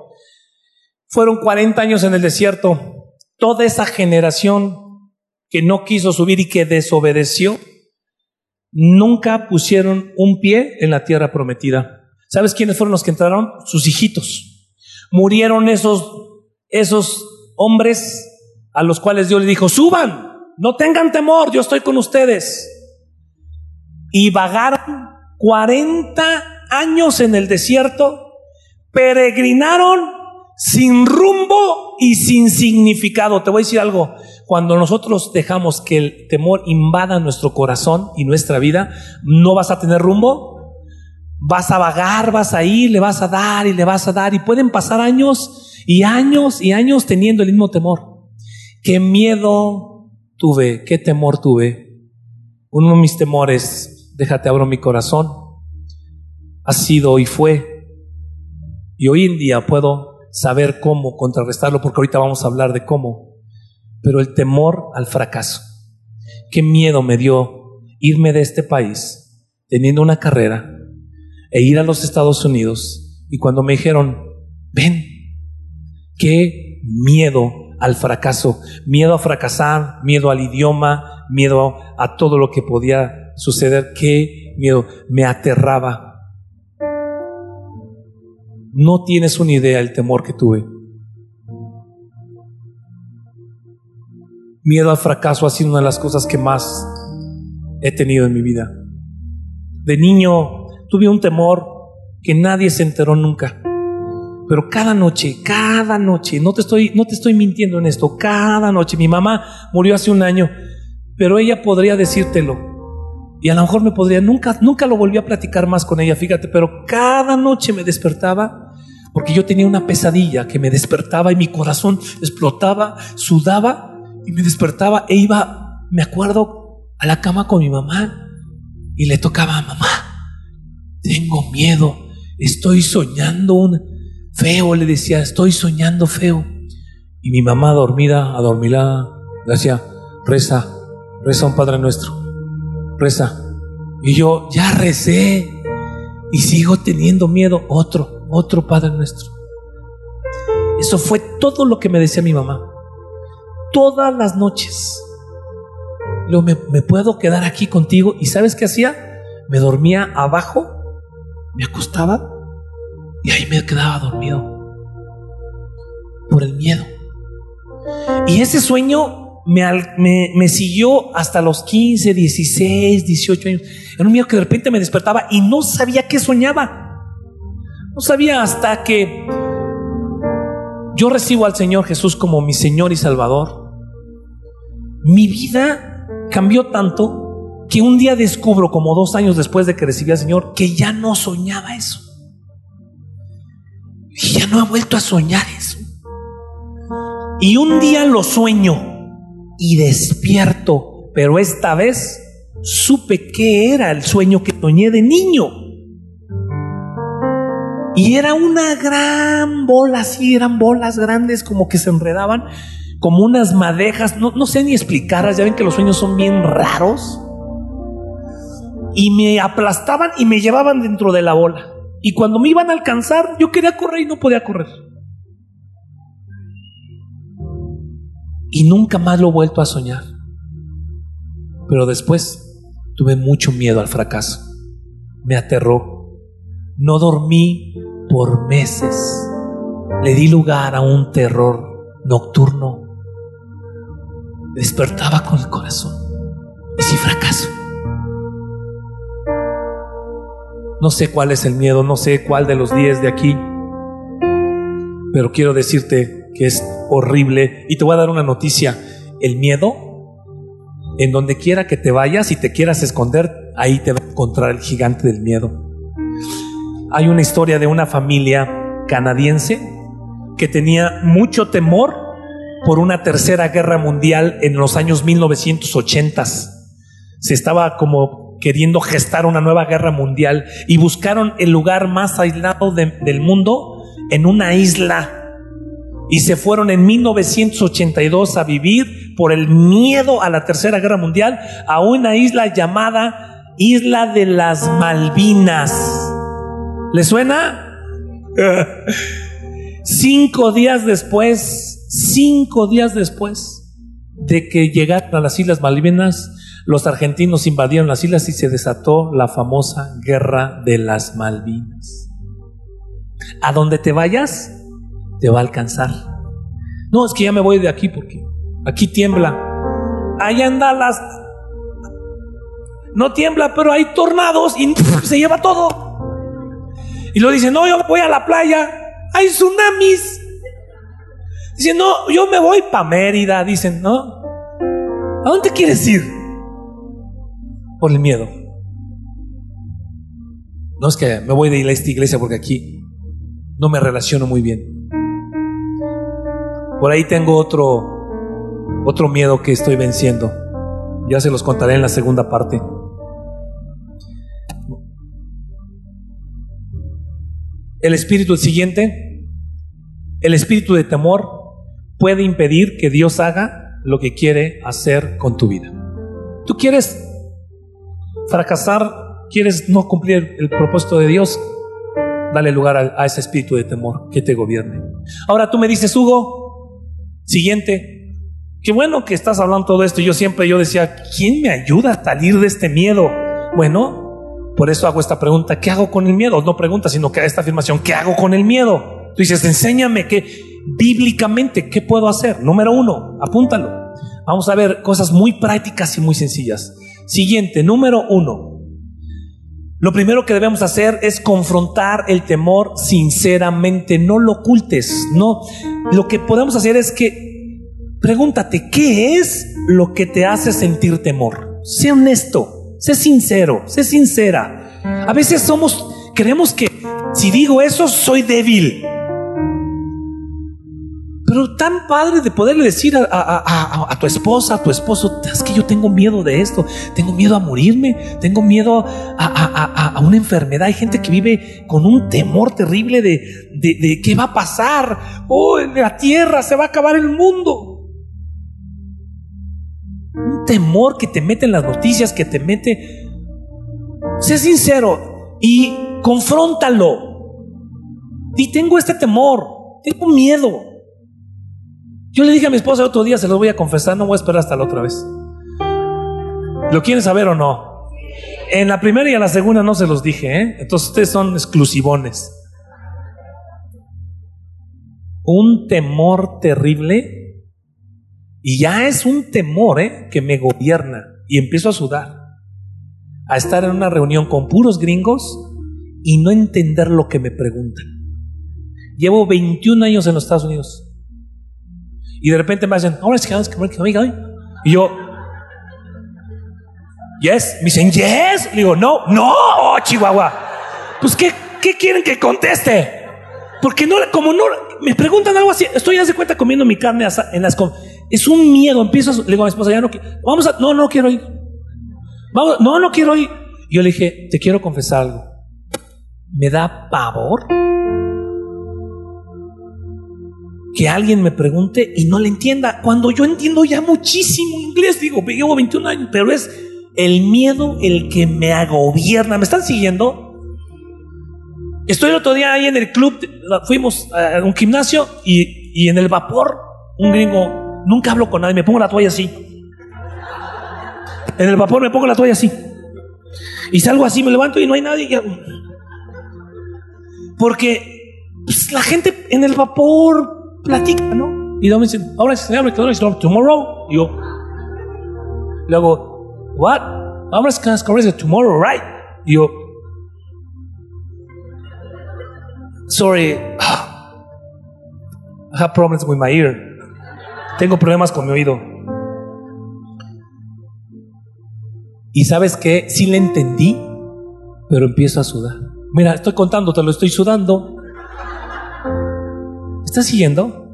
Fueron 40 años en el desierto. Toda esa generación que no quiso subir y que desobedeció, nunca pusieron un pie en la tierra prometida. ¿Sabes quiénes fueron los que entraron? Sus hijitos. Murieron esos, esos hombres a los cuales Dios le dijo, suban, no tengan temor, yo estoy con ustedes. Y vagaron 40 años en el desierto, peregrinaron sin rumbo y sin significado. Te voy a decir algo, cuando nosotros dejamos que el temor invada nuestro corazón y nuestra vida, no vas a tener rumbo, vas a vagar, vas a ir, le vas a dar y le vas a dar y pueden pasar años y años y años teniendo el mismo temor. Qué miedo tuve, qué temor tuve. Uno de mis temores, déjate abro mi corazón, ha sido y fue, y hoy en día puedo saber cómo contrarrestarlo, porque ahorita vamos a hablar de cómo, pero el temor al fracaso. Qué miedo me dio irme de este país teniendo una carrera e ir a los Estados Unidos y cuando me dijeron, ven, qué miedo al fracaso, miedo a fracasar, miedo al idioma, miedo a todo lo que podía suceder, qué miedo, me aterraba. No tienes una idea del temor que tuve. Miedo al fracaso ha sido una de las cosas que más he tenido en mi vida. De niño tuve un temor que nadie se enteró nunca. Pero cada noche, cada noche, no te estoy, no te estoy mintiendo en esto, cada noche, mi mamá murió hace un año, pero ella podría decírtelo. Y a lo mejor me podría, nunca, nunca lo volví a platicar más con ella, fíjate, pero cada noche me despertaba porque yo tenía una pesadilla que me despertaba y mi corazón explotaba, sudaba y me despertaba e iba, me acuerdo, a la cama con mi mamá y le tocaba a mamá, tengo miedo, estoy soñando una feo, le decía, estoy soñando feo. Y mi mamá dormida, adormilada, le decía, reza, reza un Padre nuestro, reza. Y yo ya recé y sigo teniendo miedo, otro, otro Padre nuestro. Eso fue todo lo que me decía mi mamá. Todas las noches. Luego me, me puedo quedar aquí contigo. ¿Y sabes qué hacía? Me dormía abajo, me acostaba y ahí me quedaba dormido por el miedo. Y ese sueño me, me, siguió hasta los 15, 16, 18 años. Era un miedo que de repente me despertaba y no sabía qué soñaba. No sabía hasta que yo recibo al Señor Jesús como mi Señor y Salvador. Mi vida cambió tanto que un día descubro, como dos años después de que recibí al Señor, que ya no soñaba eso. Y ya no he vuelto a soñar eso. Y un día lo sueño y despierto, pero esta vez supe que era el sueño que soñé de niño. Y era una gran bola, así eran bolas grandes como que se enredaban, como unas madejas, no, no sé ni explicarlas, ya ven que los sueños son bien raros. Y me aplastaban y me llevaban dentro de la bola. Y cuando me iban a alcanzar, yo quería correr y no podía correr. Y nunca más lo he vuelto a soñar. Pero después tuve mucho miedo al fracaso. Me aterró. No dormí por meses. Le di lugar a un terror nocturno. Despertaba con el corazón. ¿Y si fracaso? No sé cuál es el miedo, no sé cuál de los diez de aquí, pero quiero decirte que es horrible y te voy a dar una noticia. El miedo, en donde quiera que te vayas y te quieras esconder, ahí te va a encontrar el gigante del miedo. hay una historia de una familia canadiense que tenía mucho temor por una tercera guerra mundial en los años 1980. Se estaba como queriendo gestar una nueva guerra mundial y buscaron el lugar más aislado del mundo en una isla. Y se fueron en 1982 a vivir por el miedo a la tercera guerra mundial a una isla llamada Isla de las Malvinas. ¿Le suena? cinco días después, cinco días después de que llegaron a las Islas Malvinas, los argentinos invadieron las islas y se desató la famosa guerra de las Malvinas. A donde te vayas, te va a alcanzar. No, es que ya me voy de aquí porque aquí tiembla. Allá anda las... No tiembla, pero hay tornados y se lleva todo. Y lo dice, no, yo voy a la playa, hay tsunamis. Dice, no, yo me voy para Mérida, dicen, ¿no? ¿A dónde quieres ir? Por el miedo. No es que me voy de esta iglesia porque aquí no me relaciono muy bien. Por ahí tengo otro otro miedo que estoy venciendo. Ya se los contaré en la segunda parte. El espíritu el siguiente, el espíritu de temor puede impedir que Dios haga lo que quiere hacer con tu vida. Tú quieres fracasar, quieres no cumplir el propósito de Dios, dale lugar a, ese espíritu de temor que te gobierne. Ahora tú me dices, Hugo, siguiente, qué bueno que estás hablando todo esto. Yo siempre yo decía, ¿quién me ayuda a salir de este miedo? Bueno, por eso hago esta pregunta, ¿qué hago con el miedo? No pregunta, sino que esta afirmación, ¿qué hago con el miedo? Tú dices, enséñame que bíblicamente, ¿qué puedo hacer? Número uno, apúntalo. Vamos a ver cosas muy prácticas y muy sencillas. Siguiente, número uno. Lo primero que debemos hacer es confrontar el temor sinceramente, no lo ocultes, no. Lo que podemos hacer es que pregúntate, ¿qué es lo que te hace sentir temor? Sé honesto. Sé sincero, sé sincera. A veces somos, creemos que si digo eso soy débil. Pero tan padre de poderle decir a, tu esposa, a tu esposo, es que yo tengo miedo de esto, tengo miedo a morirme, tengo miedo a, una enfermedad. Hay gente que vive con un temor terrible de, qué va a pasar. Oh, en la tierra se va a acabar el mundo temor que te mete en las noticias, que te mete... Sé sincero y confróntalo. Y tengo este temor, tengo miedo. Yo le dije a mi esposa el otro día, se lo voy a confesar, no voy a esperar hasta la otra vez. ¿Lo quieren saber o no? En la primera y en la segunda no se los dije, ¿eh? Entonces ustedes son exclusivones. Un temor terrible y ya es un temor ¿eh? que me gobierna y empiezo a sudar, a estar en una reunión con puros gringos y no entender lo que me preguntan. Llevo 21 años en los Estados Unidos y de repente me hacen, y yo, yes, me dicen, yes, le digo, no, no, oh, Chihuahua, pues ¿qué, ¿qué quieren que conteste? Porque no, como no, me preguntan algo así, estoy ya de cuenta comiendo mi carne en las es un miedo. Empiezo, le digo a mi esposa, ya no quiero. Vamos a, no, no quiero ir. Vamos, no, no quiero ir. yo le dije, te quiero confesar algo. Me da pavor que alguien me pregunte y no le entienda. Cuando yo entiendo ya muchísimo inglés, digo, llevo 21 años, pero es el miedo el que me agobierna. ¿Me están siguiendo? Estoy el otro día ahí en el club, fuimos a un gimnasio y, y en el vapor, un gringo Nunca hablo con nadie, me pongo la toalla así. En el vapor me pongo la toalla así. Y salgo así, me levanto y no hay nadie. Porque pues, la gente en el vapor platica, ¿no? Y me dicen, ahora es tomorrow. Y yo, le hago, what? Ahora es tomorrow, right? Y yo, sorry, I have problems with my ear. Tengo problemas con mi oído. Y sabes que sí le entendí, pero empiezo a sudar. Mira, estoy contando, te lo estoy sudando. ¿Estás siguiendo?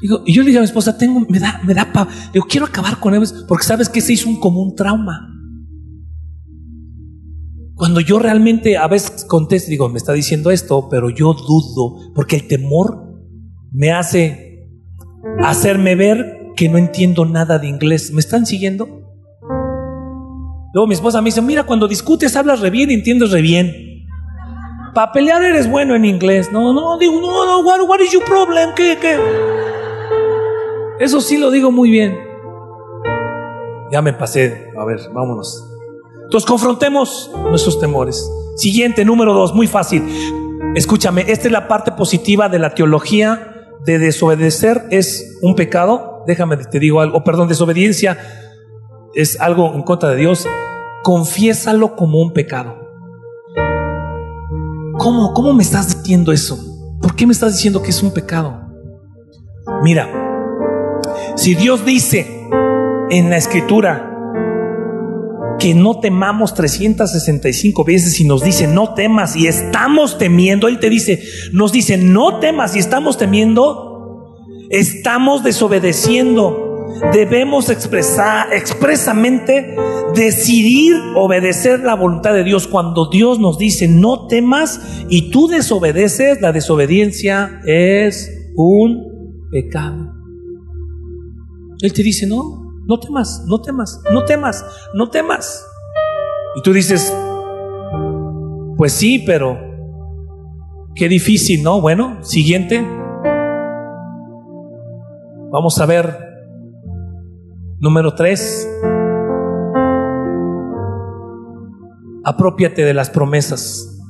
Y yo le dije a mi esposa, tengo, me da, me da digo, quiero acabar con él, porque sabes que se hizo un, como un trauma. Cuando yo realmente a veces contesto, digo, me está diciendo esto, pero yo dudo, porque el temor me hace hacerme ver que no entiendo nada de inglés. ¿Me están siguiendo? Luego mi esposa me dice, mira, cuando discutes hablas re bien entiendes re bien. Para pelear eres bueno en inglés. No, no, digo, no, no, what, is your problem? Eso sí lo digo muy bien. Ya me pasé. A ver, vámonos. Entonces confrontemos nuestros temores. Siguiente, número dos, muy fácil. Escúchame, esta es la parte positiva de la teología de desobedecer es un pecado. Déjame, te digo algo, perdón, desobediencia es algo en contra de Dios. Confiésalo como un pecado. ¿Cómo, ¿Cómo me estás diciendo eso? ¿Por qué me estás diciendo que es un pecado? Mira, si Dios dice en la escritura que no temamos 365 veces y nos dice no temas y estamos temiendo, Él te dice, nos dice no temas y estamos temiendo, estamos desobedeciendo. Debemos expresar expresamente decidir obedecer la voluntad de Dios. Cuando Dios nos dice no temas y tú desobedeces, la desobediencia es un pecado. Él te dice, no, no temas, no temas, no temas, no temas. Y tú dices, pues sí, pero qué difícil, ¿no? Bueno, siguiente. Vamos a ver número tres. Apropiate de las promesas,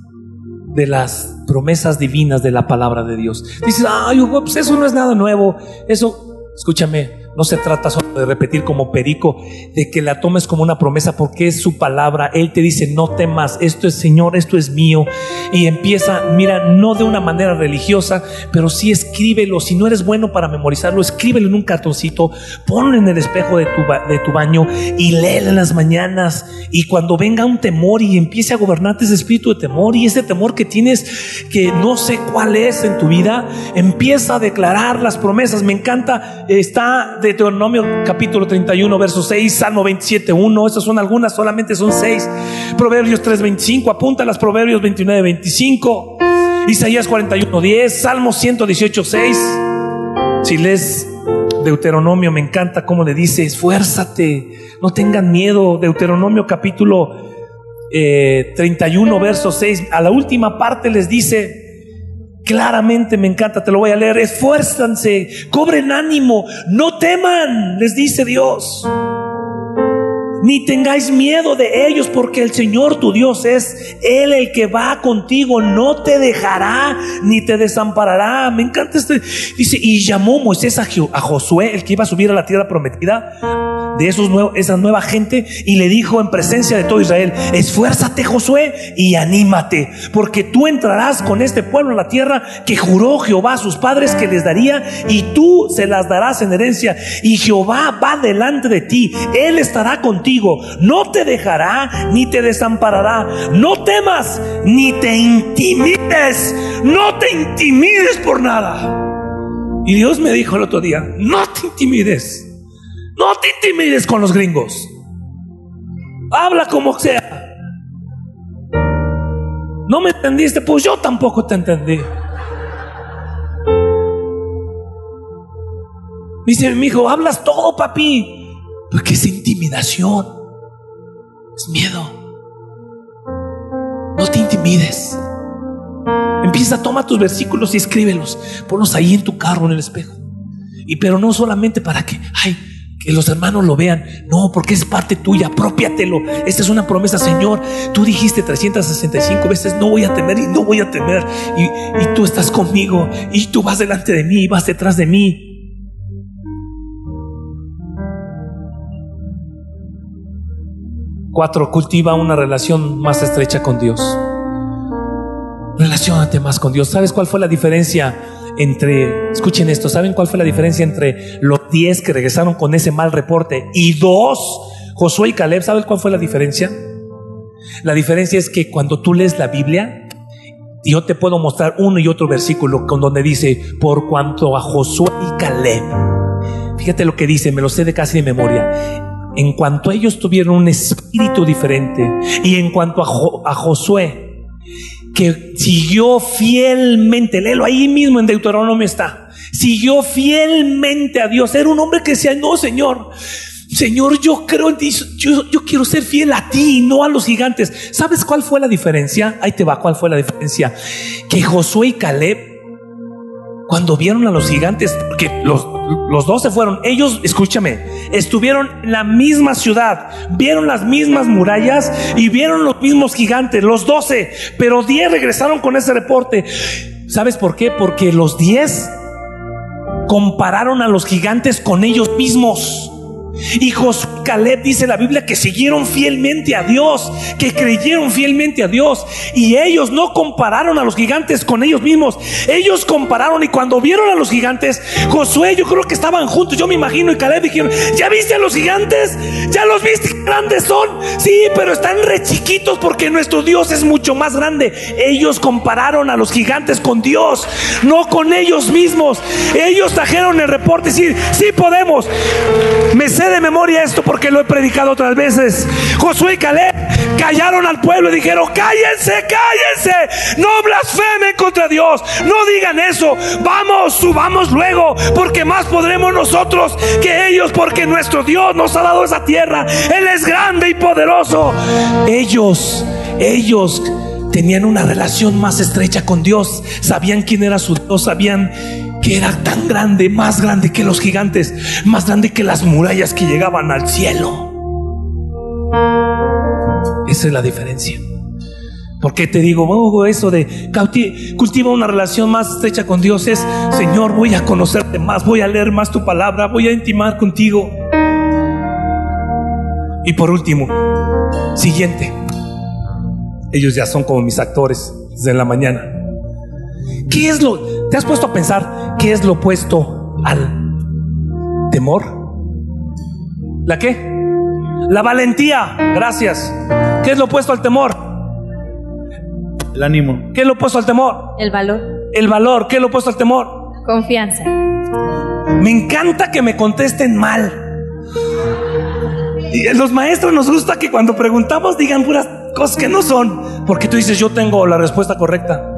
de las promesas divinas de la palabra de Dios. Dices, ay, pues eso no es nada nuevo. Eso, escúchame, no se trata solo de repetir como perico, de que la tomes como una promesa porque es su palabra. Él te dice, no temas, esto es Señor, esto es mío. Y empieza, mira, no de una manera religiosa, pero sí escríbelo. Si no eres bueno para memorizarlo, escríbelo en un cartoncito, ponlo en el espejo de tu, de tu baño y léelo en las mañanas. Y cuando venga un temor y empiece a gobernarte ese espíritu de temor y ese temor que tienes que no sé cuál es en tu vida, empieza a declarar las promesas. Me encanta, está Deuteronomio capítulo 31, verso 6, Salmo 27, 1. Estas son algunas, solamente son 6. Proverbios 3, 25, apunta las Proverbios 29, 25. Isaías 41, 10, Salmo 118, 6. Si lees Deuteronomio, me encanta cómo le dice, esfuérzate, no tengan miedo. Deuteronomio capítulo 31, eh, verso 6. A la última parte les dice, Claramente me encanta, te lo voy a leer. Esfuérzanse, cobren ánimo, no teman, les dice Dios. Ni tengáis miedo de ellos, porque el Señor tu Dios es Él el que va contigo, no te dejará ni te desamparará. Me encanta este. Dice, y llamó Moisés a, Josué, el que iba a subir a la tierra prometida, de esa nueva gente y le dijo en presencia de todo Israel, esfuérzate Josué y anímate, porque tú entrarás con este pueblo a la tierra que juró Jehová a sus padres que les daría y tú se las darás en herencia y Jehová va delante de ti, Él estará contigo, no te dejará ni te desamparará, no temas ni te intimides, no te intimides por nada. Y Dios me dijo el otro día, no te intimides. No te intimides con los gringos. Habla como sea. ¿No me entendiste? Pues yo tampoco te entendí. Me dice mi hijo, hablas todo, papi. Porque es intimidación. Es miedo. No te intimides. Empieza, toma tus versículos y escríbelos. Ponlos ahí en tu carro, en el espejo. Y pero no solamente para que, ay, que los hermanos lo vean. No, porque es parte tuya, apropiatelo. Esta es una promesa, Señor. Tú dijiste 365 veces, no voy a temer y no voy a temer. Y, y tú estás conmigo y tú vas delante de mí y vas detrás de mí. Cuatro, cultiva una relación más estrecha con Dios. Relacionate más con Dios. ¿Sabes cuál fue la diferencia entre, escuchen esto, ¿saben cuál fue la diferencia entre los 10 que regresaron con ese mal reporte y dos, Josué y Caleb? ¿Sabes cuál fue la diferencia? La diferencia es que cuando tú lees la Biblia, yo te puedo mostrar uno y otro versículo con donde dice, por cuanto a Josué y Caleb, fíjate lo que dice, me lo sé de casi de memoria, en cuanto a ellos tuvieron un espíritu diferente y en cuanto a, Josué, que siguió fielmente, léelo ahí mismo en Deuteronomio está, siguió fielmente a Dios, era un hombre que decía, no Señor, Señor, yo creo en ti, yo, yo, quiero ser fiel a ti, no a los gigantes. ¿Sabes cuál fue la diferencia? Ahí te va, ¿cuál fue la diferencia? Que Josué y Caleb, cuando vieron a los gigantes, porque los, los dos se fueron, ellos, escúchame, estuvieron en la misma ciudad, vieron las mismas murallas y vieron los mismos gigantes, los doce, pero diez regresaron con ese reporte. ¿Sabes por qué? Porque los diez compararon a los gigantes con ellos mismos. Josué Caleb dice la Biblia que siguieron fielmente a Dios, que creyeron fielmente a Dios. Y ellos no compararon a los gigantes con ellos mismos. Ellos compararon y cuando vieron a los gigantes, Josué, yo creo que estaban juntos, yo me imagino, y Caleb dijeron, ¿ya viste a los gigantes? ¿Ya los viste? ¿Grandes son? Sí, pero están re chiquitos porque nuestro Dios es mucho más grande. Ellos compararon a los gigantes con Dios, no con ellos mismos. Ellos trajeron el reporte decir, sí podemos. Me de memoria esto porque lo he predicado otras veces. Josué y Caleb callaron al pueblo y dijeron, cállense, cállense, no blasfemen contra Dios, no digan eso, vamos, subamos luego, porque más podremos nosotros que ellos, porque nuestro Dios nos ha dado esa tierra, Él es grande y poderoso. Ellos, ellos tenían una relación más estrecha con Dios, sabían quién era su Dios, sabían que era tan grande, más grande que los gigantes, más grande que las murallas que llegaban al cielo. Esa es la diferencia. ¿Por qué te digo, oh, eso de cultiva una relación más estrecha con Dios? Es, Señor, voy a conocerte más, voy a leer más tu palabra, voy a intimar contigo. Y por último, siguiente. Ellos ya son como mis actores desde la mañana. ¿Qué es lo? ¿Te has puesto a pensar qué es lo opuesto al temor? ¿La qué? La valentía. Gracias. ¿Qué es lo opuesto al temor? El ánimo. ¿Qué es lo opuesto al temor? El valor. El valor. ¿Qué es lo opuesto al temor? Confianza. Me encanta que me contesten mal. Y los maestros nos gusta que cuando preguntamos digan puras cosas que no son, porque tú dices, yo tengo la respuesta correcta.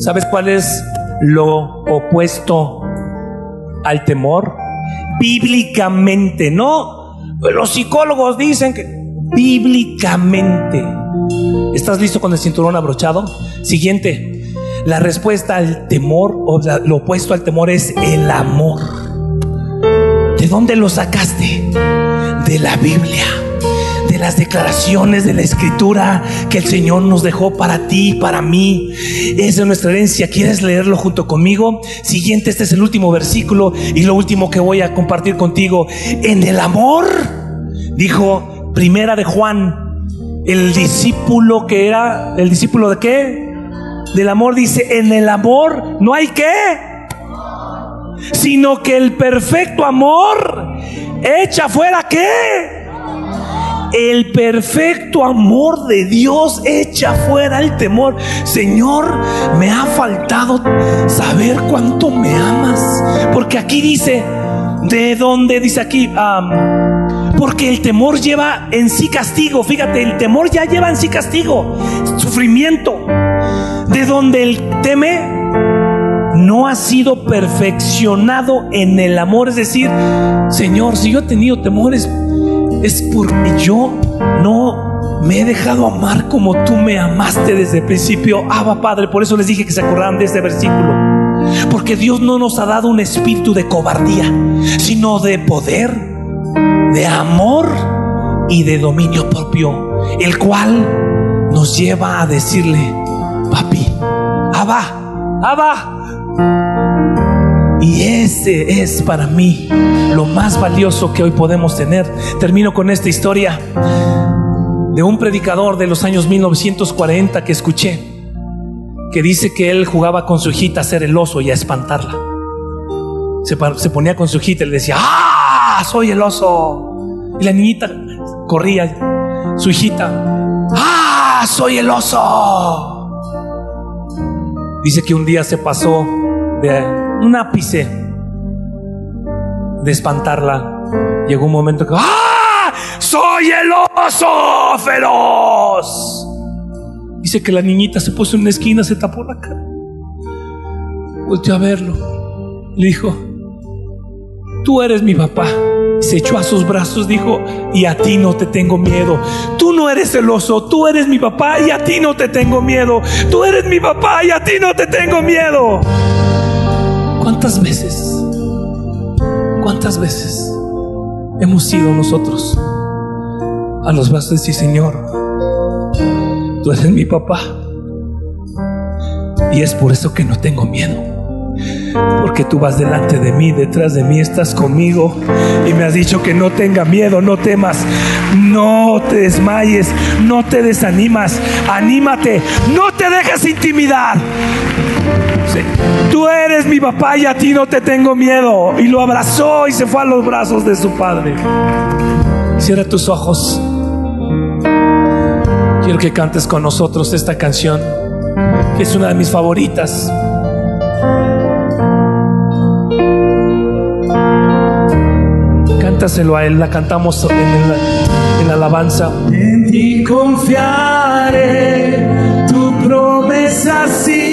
¿Sabes cuál es lo opuesto al temor? Bíblicamente, no. Los psicólogos dicen que bíblicamente. ¿Estás listo con el cinturón abrochado? Siguiente. La respuesta al temor o lo opuesto al temor es el amor. ¿De dónde lo sacaste? De la Biblia las declaraciones de la escritura que el Señor nos dejó para ti, para mí. Es de nuestra herencia. ¿Quieres leerlo junto conmigo? Siguiente, este es el último versículo y lo último que voy a compartir contigo. En el amor, dijo primera de Juan, el discípulo que era, el discípulo de qué? Del amor dice, en el amor no hay qué, sino que el perfecto amor echa fuera qué el perfecto amor de Dios echa fuera el temor. Señor, me ha faltado saber cuánto me amas. Porque aquí dice, ¿de dónde dice aquí? porque el temor lleva en sí castigo. Fíjate, el temor ya lleva en sí castigo, sufrimiento. De donde el teme no ha sido perfeccionado en el amor. Es decir, Señor, si yo he tenido temores, es porque yo no me he dejado amar como tú me amaste desde el principio. Abba Padre, por eso les dije que se acordaran de este versículo. Porque Dios no nos ha dado un espíritu de cobardía, sino de poder, de amor y de dominio propio, el cual nos lleva a decirle, papi, Abba, Abba. Y ese es para mí lo más valioso que hoy podemos tener. Termino con esta historia de un predicador de los años 1940 que escuché, que dice que él jugaba con su hijita a ser el oso y a espantarla. Se, ponía con su hijita y le decía, ¡ah! Soy el oso. Y la niñita corría, su hijita, ¡ah! Soy el oso. Dice que un día se pasó de un ápice de espantarla. Llegó un momento que ¡Ah! ¡Soy el oso feroz! Dice que la niñita se puso en una esquina, se tapó la cara. Volteó a verlo. Le dijo, tú eres mi papá. Se echó a sus brazos, dijo, y a ti no te tengo miedo. Tú no eres el oso, tú eres mi papá y a ti no te tengo miedo. Tú eres mi papá y a ti no te tengo miedo. ¿Cuántas veces, cuántas veces hemos ido nosotros a los brazos de sí, Señor? Tú eres mi papá. Y es por eso que no tengo miedo. Porque tú vas delante de mí, detrás de mí estás conmigo y me has dicho que no tenga miedo, no temas, no te desmayes, no te desanimas, anímate, no te dejes intimidar. Tú eres mi papá y a ti no te tengo miedo. Y lo abrazó y se fue a los brazos de su padre. Cierra tus ojos. Quiero que cantes con nosotros esta canción, que es una de mis favoritas. Cántaselo a Él, la cantamos en, la alabanza. En ti confiaré, tu promesa sigue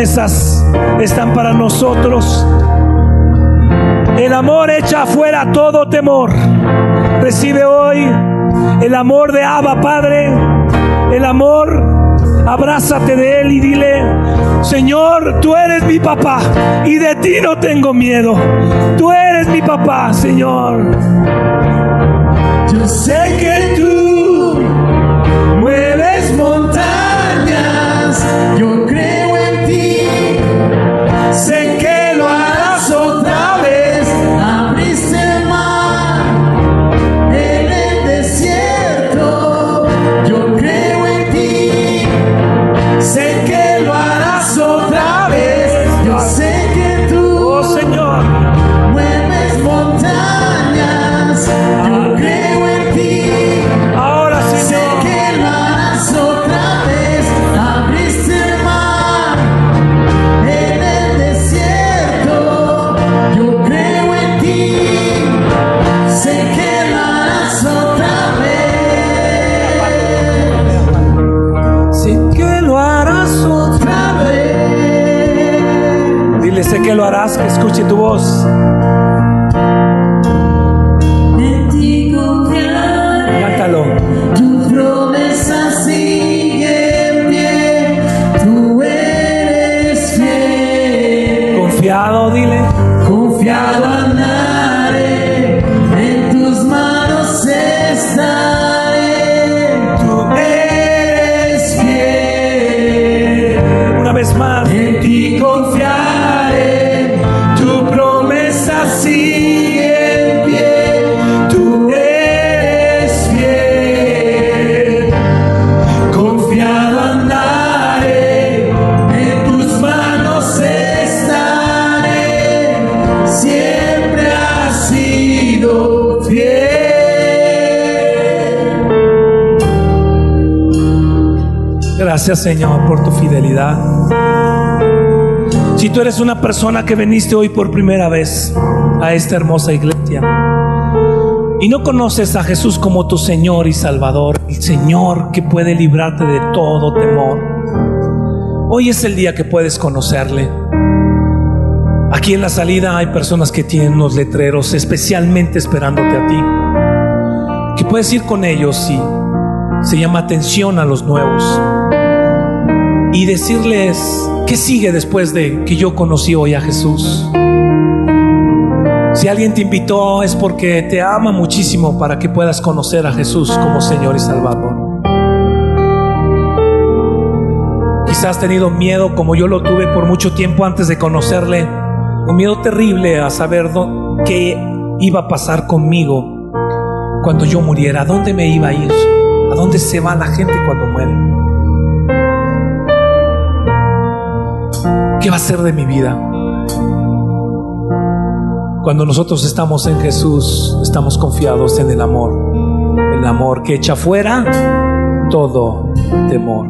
promesas están para nosotros. El amor echa afuera todo temor. Recibe hoy el amor de Abba Padre. El amor, abrázate de Él y dile, Señor, tú eres mi papá y de ti no tengo miedo. Tú eres mi papá, Señor. Yo sé que tú mueves montañas, discutidores Gracias Señor por tu fidelidad. Si tú eres una persona que viniste hoy por primera vez a esta hermosa iglesia y no conoces a Jesús como tu Señor y Salvador, el Señor que puede librarte de todo temor, hoy es el día que puedes conocerle. Aquí en la salida hay personas que tienen unos letreros especialmente esperándote a ti. Que puedes ir con ellos y se llama atención a los nuevos y decirles qué sigue después de que yo conocí hoy a Jesús. Si alguien te invitó es porque te ama muchísimo para que puedas conocer a Jesús como Señor y Salvador. Quizás has tenido miedo como yo lo tuve por mucho tiempo antes de conocerle, un miedo terrible a saber qué iba a pasar conmigo cuando yo muriera, a dónde me iba a ir, a dónde se va la gente cuando muere. ¿Qué va a ser de mi vida? Cuando nosotros estamos en Jesús, estamos confiados en el amor, el amor que echa fuera todo temor.